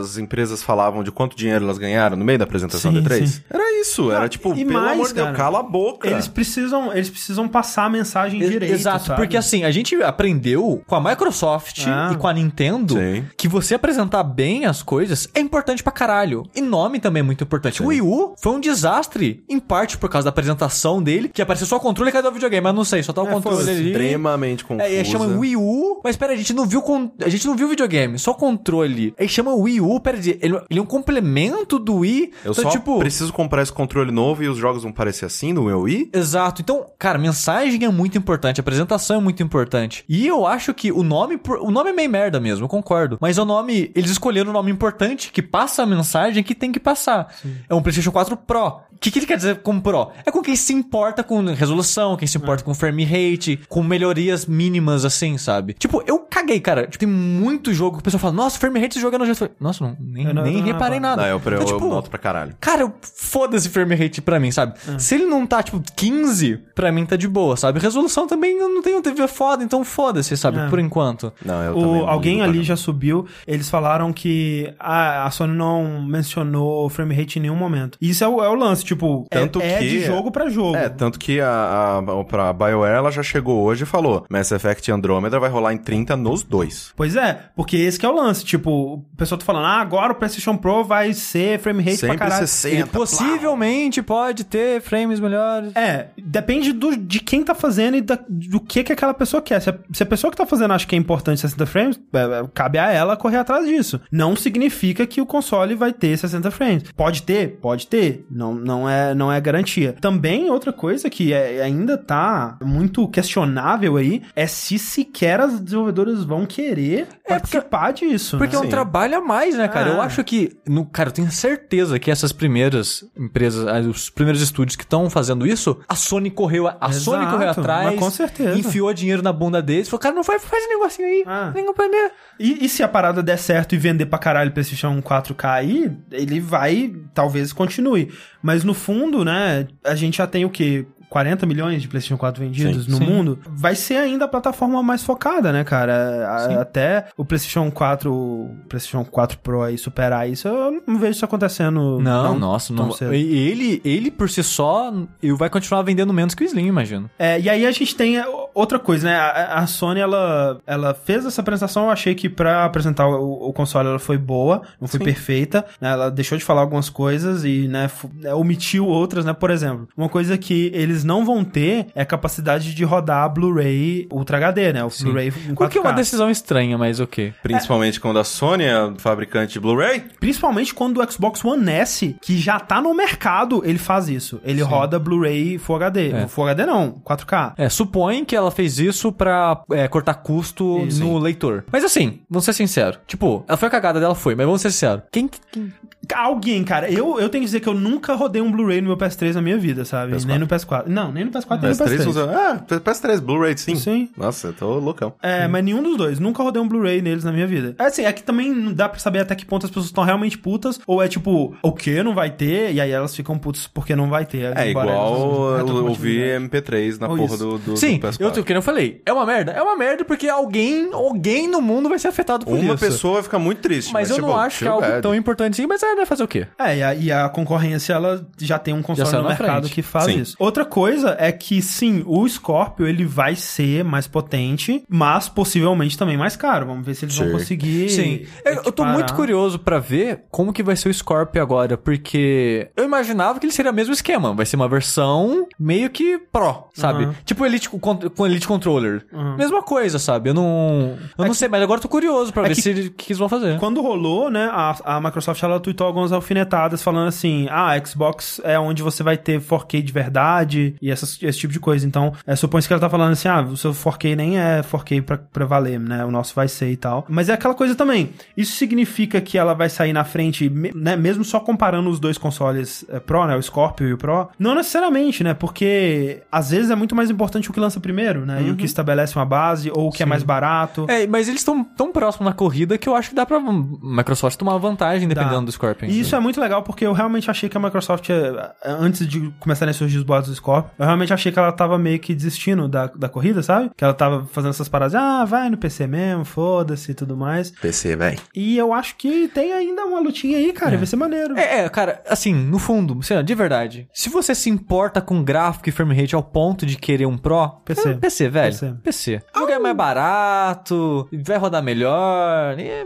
as empresas falavam de quanto dinheiro elas ganharam no meio da apresentação Sim, da E3? sim. Era isso, era Ah, tipo, e pelo mais, amor de Deus, cala a boca. Eles precisam, eles precisam passar a mensagem Ex- direito, Exato, sabe? porque assim, a gente aprendeu com a Microsoft Ah. e com a Nintendo Sim. que você apresentar bem as coisas é importante pra caralho. E nome também é muito importante. O Wii U foi um desastre, em parte por causa da apresentação dele, que apareceu só o controle e cadê o videogame? Mas não sei, só tá o É, controle ali. Extremamente confusa. É, e aí chama Wii U, mas pera, a gente não viu con... a gente não viu o videogame, só o controle. Aí chama Wii U, pera, ele, ele é um complemento do Wii. Eu então, só tipo, preciso comprar esse controle novo e os jogos vão parecer assim no meu Wii? Exato. Então, cara, mensagem é muito importante, a apresentação é muito importante. E eu acho que o nome, o nome é meio merda mesmo, eu concordo. Mas o nome, eles escolheram um nome importante que passa a mensagem que tem que passar. É um PlayStation 4 Pro. O que, que ele quer dizer com Pro? É com quem se importa com resolução, quem se importa com frame rate, com melhorias mínimas, assim, sabe? Tipo, eu caguei, cara. Tipo, tem muito jogo que o pessoal fala, nossa, frame rate esse jogo é nojento. Nossa, não, nem, não- nem não reparei reparei. nada. Não, eu, eu, Então, eu noto pra caralho. Cara, eu- foda-se frame rate pra mim, sabe? Se ele não tá, tipo, 15, pra mim tá de boa, sabe? Resolução também eu não tenho TV foda, então foda-se, sabe? É. Por enquanto. Não, eu O- também não alguém ali já subiu, eles falaram que a, a Sony não mencionou frame rate em nenhum momento. E isso é o, é o lance, Tipo, é- Tanto é, que- de jogo pra jogo. É, tanto que a, a, pra BioWare ela já chegou hoje e falou: Mass Effect Andromeda vai rolar em 30 nos dois. Pois é, porque esse que é o lance. Tipo, o pessoal tá falando, ah, agora o PlayStation Pro vai ser frame rate Sempre pra caralho. 60. Ele possivelmente pode ter frames melhores. É, depende do, de quem tá fazendo e da- do que que aquela pessoa quer. Se a, se a pessoa que tá fazendo acha que é importante 60 frames, é, é, cabe a ela correr atrás disso. Não significa que o console vai ter 60 frames. Pode ter? Pode ter. Não, não, é, não é garantia. Também, outra coisa que é- ainda tá muito questionável aí, é se sequer as desenvolvedoras vão querer participar disso. Porque é né? um trabalho a mais, né, cara? Ah. Eu acho que. No, cara, eu tenho certeza que essas primeiras empresas, ah, os primeiros estúdios que estão fazendo isso, a Sony correu, a Exato, Sony correu atrás. com certeza. Enfiou dinheiro na bunda deles. Falou, cara, não faz, faz esse negocinho aí. Ah. Tem que aprender. E, e se a parada der certo e vender pra caralho o PlayStation 4K aí, ele vai, talvez continue. Mas no fundo, né, a gente já tem o quê? 40 milhões de PlayStation 4 vendidos Sim, no sim. mundo, vai ser ainda a plataforma mais focada, né, cara? A- até o PlayStation 4, o PlayStation 4 Pro aí superar isso, eu não vejo isso acontecendo. Não, tão- nossa, não. cedo. Ele, ele por si só, vai continuar vendendo menos que o Slim, imagino. É, e aí a gente tem outra coisa, né? A, a Sony, ela, ela fez essa apresentação, eu achei que pra apresentar o, o console ela foi boa, não foi perfeita, né? Ela deixou de falar algumas coisas e, né, né, omitiu outras, né? Por exemplo, uma coisa que eles não vão ter é a capacidade de rodar Blu-ray Ultra HD, né? O Blu-ray em 4K. O que é uma decisão estranha, mas o quê? Principalmente quando a Sony é fabricante de Blu-ray. Principalmente quando o Xbox One S, que já tá no mercado, ele faz isso. Ele roda Blu-ray Full HD. É. Full HD não, 4K. É, supõe que ela fez isso pra é, cortar custo Isso. no leitor. Mas assim, vamos ser sinceros. Tipo, ela foi a cagada dela, foi, mas vamos ser sinceros. Quem, quem- Alguém, cara, eu, eu tenho que dizer que eu nunca rodei um Blu-ray no meu PS3 na minha vida, sabe? PS4. Nem no PS4. Não, nem no PS4, nem no PS3 PS3. usa. Ah, PS3, Blu-ray, sim. Sim. Nossa, eu tô loucão. É, mas nenhum dos dois. Nunca rodei um Blu-ray neles na minha vida. É assim, é que também não dá pra saber até que ponto as pessoas estão realmente putas, ou é tipo, o que não vai ter, e aí elas ficam putas porque não vai ter. É igual elas eu ouvir MP3 na Ou porra do, do, Sim, do PS4. eu, tô- que eu falei, é uma merda. É uma merda porque alguém, alguém no mundo vai ser afetado por Uma isso. pessoa vai ficar muito triste. Mas eu tipo, não acho que é algo bad. tão importante assim, mas é, vai fazer o quê? É, e a, e a concorrência, ela já tem um console no mercado frente. que faz Sim. isso. Outra coisa é que, sim, o Scorpio, ele vai ser mais potente, mas possivelmente também mais caro. Vamos ver se eles vão Sim. conseguir... Sim. Eu, eu tô equiparar. muito curioso pra ver como que vai ser o Scorpio agora, porque eu imaginava que ele seria o mesmo esquema. Vai ser uma versão meio que Pro, sabe? Uhum. Tipo Elite com, com Elite Controller. Uhum. Mesma coisa, sabe? Eu não. Eu não sei, mas agora eu tô curioso pra é ver que- se o que eles vão fazer. Quando rolou, né, a, a Microsoft ela tweetou algumas alfinetadas falando assim: ah, Xbox é onde você vai ter 4K de verdade e essas- esse tipo de coisa. Então, é, supõe-se que ela tá falando assim: ah, o seu 4K nem é 4K pra, pra valer, né? O nosso vai ser e tal. Mas é aquela coisa também. Isso significa que ela vai sair na frente, né? Mesmo só comparando os dois consoles é, Pro, né? O Scorpio e o Pro. Não necessariamente, né? Porque às vezes é muito mais importante o que lança primeiro, né? E o que estabelece uma base, ou o que é mais barato. É, mas eles estão tão próximos na corrida que eu acho que dá pra Microsoft tomar vantagem dependendo Dá. do Scorpion. E isso é muito legal porque eu realmente achei que a Microsoft, eh, antes de começarem a surgir os boatos do Scorpio, eu realmente achei que ela tava meio que desistindo da, da corrida, sabe? Que ela tava fazendo essas paradas, ah, vai no PC mesmo, foda-se e tudo mais. PC, velho. E eu acho que tem ainda uma lutinha aí, cara, vai ser maneiro. É, é, cara, assim, no fundo, sei lá, de verdade. Se você se importa com gráfico e frame rate ao ponto de querer um Pro, PC. É PC, velho. PC. PC. O jogo é mais barato, vai rodar melhor. e-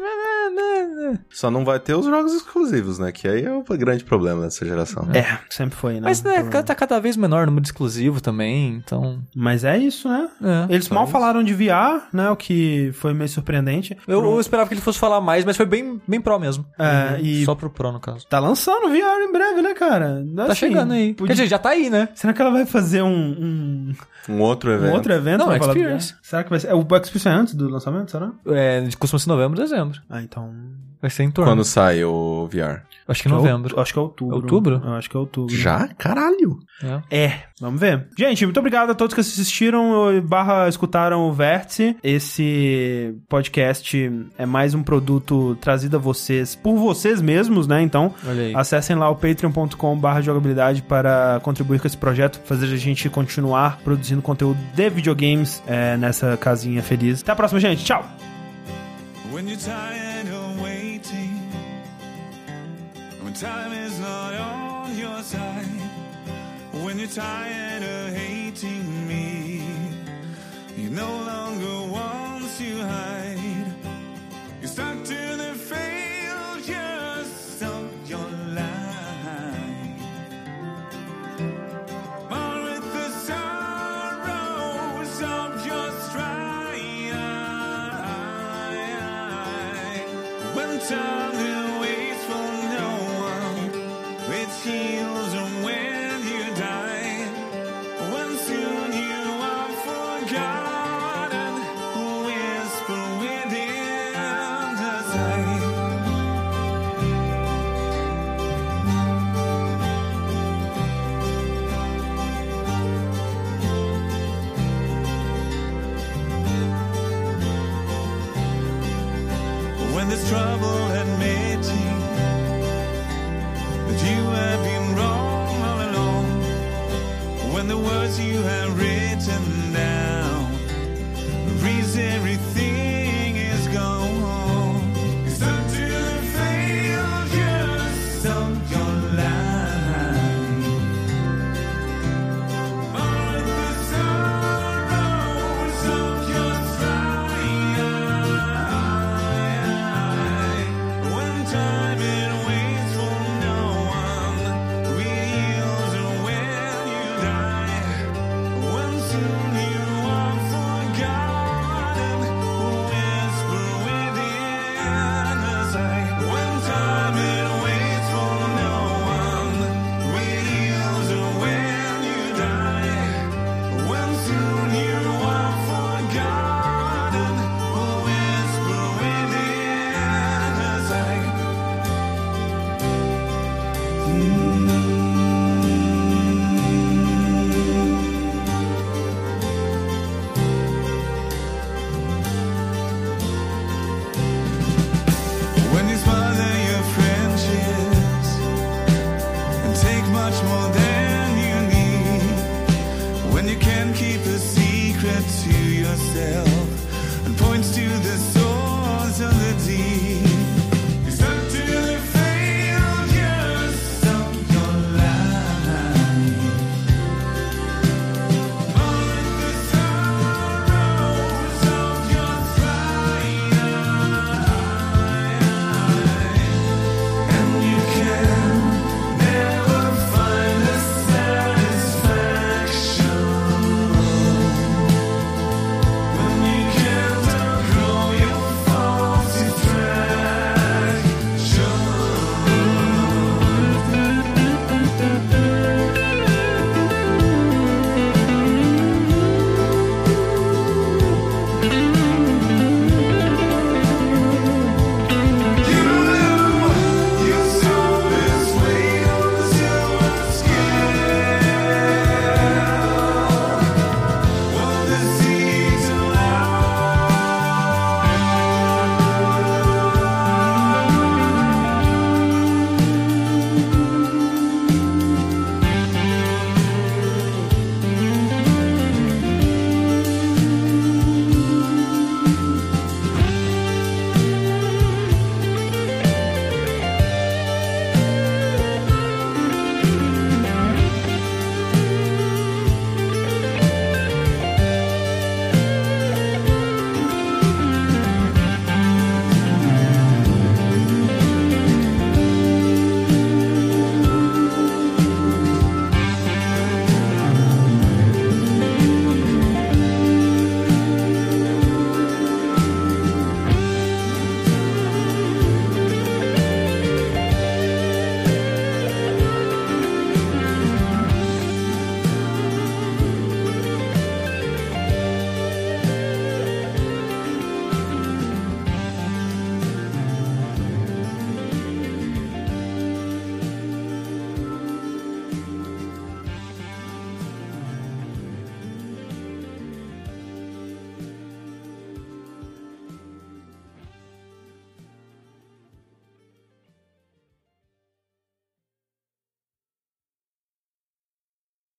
Só não vai ter os jogos exclusivos, né? Que aí é o grande problema dessa geração. É, sempre foi, né? Mas né, Problema. tá cada vez menor o número de exclusivo também, então. Mas é isso, né? É. Eles mal falaram de VR, né? O que foi meio surpreendente. Eu, eu esperava que ele fosse falar mais, mas foi bem, bem Pro mesmo. É, e- Só pro Pro, no caso. Tá lançando VR em breve, né, cara? Tá chegando aí. podia- Quer dizer, já tá aí, né? Será que ela vai fazer um, um, Um outro um evento. outro evento? Não, pra falar do Experience. Será que vai ser? É, o Experience é antes do lançamento, será? É, costuma ser novembro, dezembro. Ah, então. Vai ser em torno. Quando sai o VR? Acho que novembro. Acho que é outubro. Outubro? Eu acho que é outubro. Já? Caralho! É. É, vamos ver. Gente, muito obrigado a todos que assistiram barra escutaram o Vértice. Esse podcast é mais um produto trazido a vocês por vocês mesmos, né? Então, acessem lá o patreon.com barra jogabilidade para contribuir com esse projeto, fazer a gente continuar produzindo conteúdo de videogames é, nessa casinha feliz. Até a próxima, gente. Tchau! time is not on your side. When you're tired of hating me, you no longer want to hide. You're stuck to the failures of your life. Born with the sorrows of your strife. When time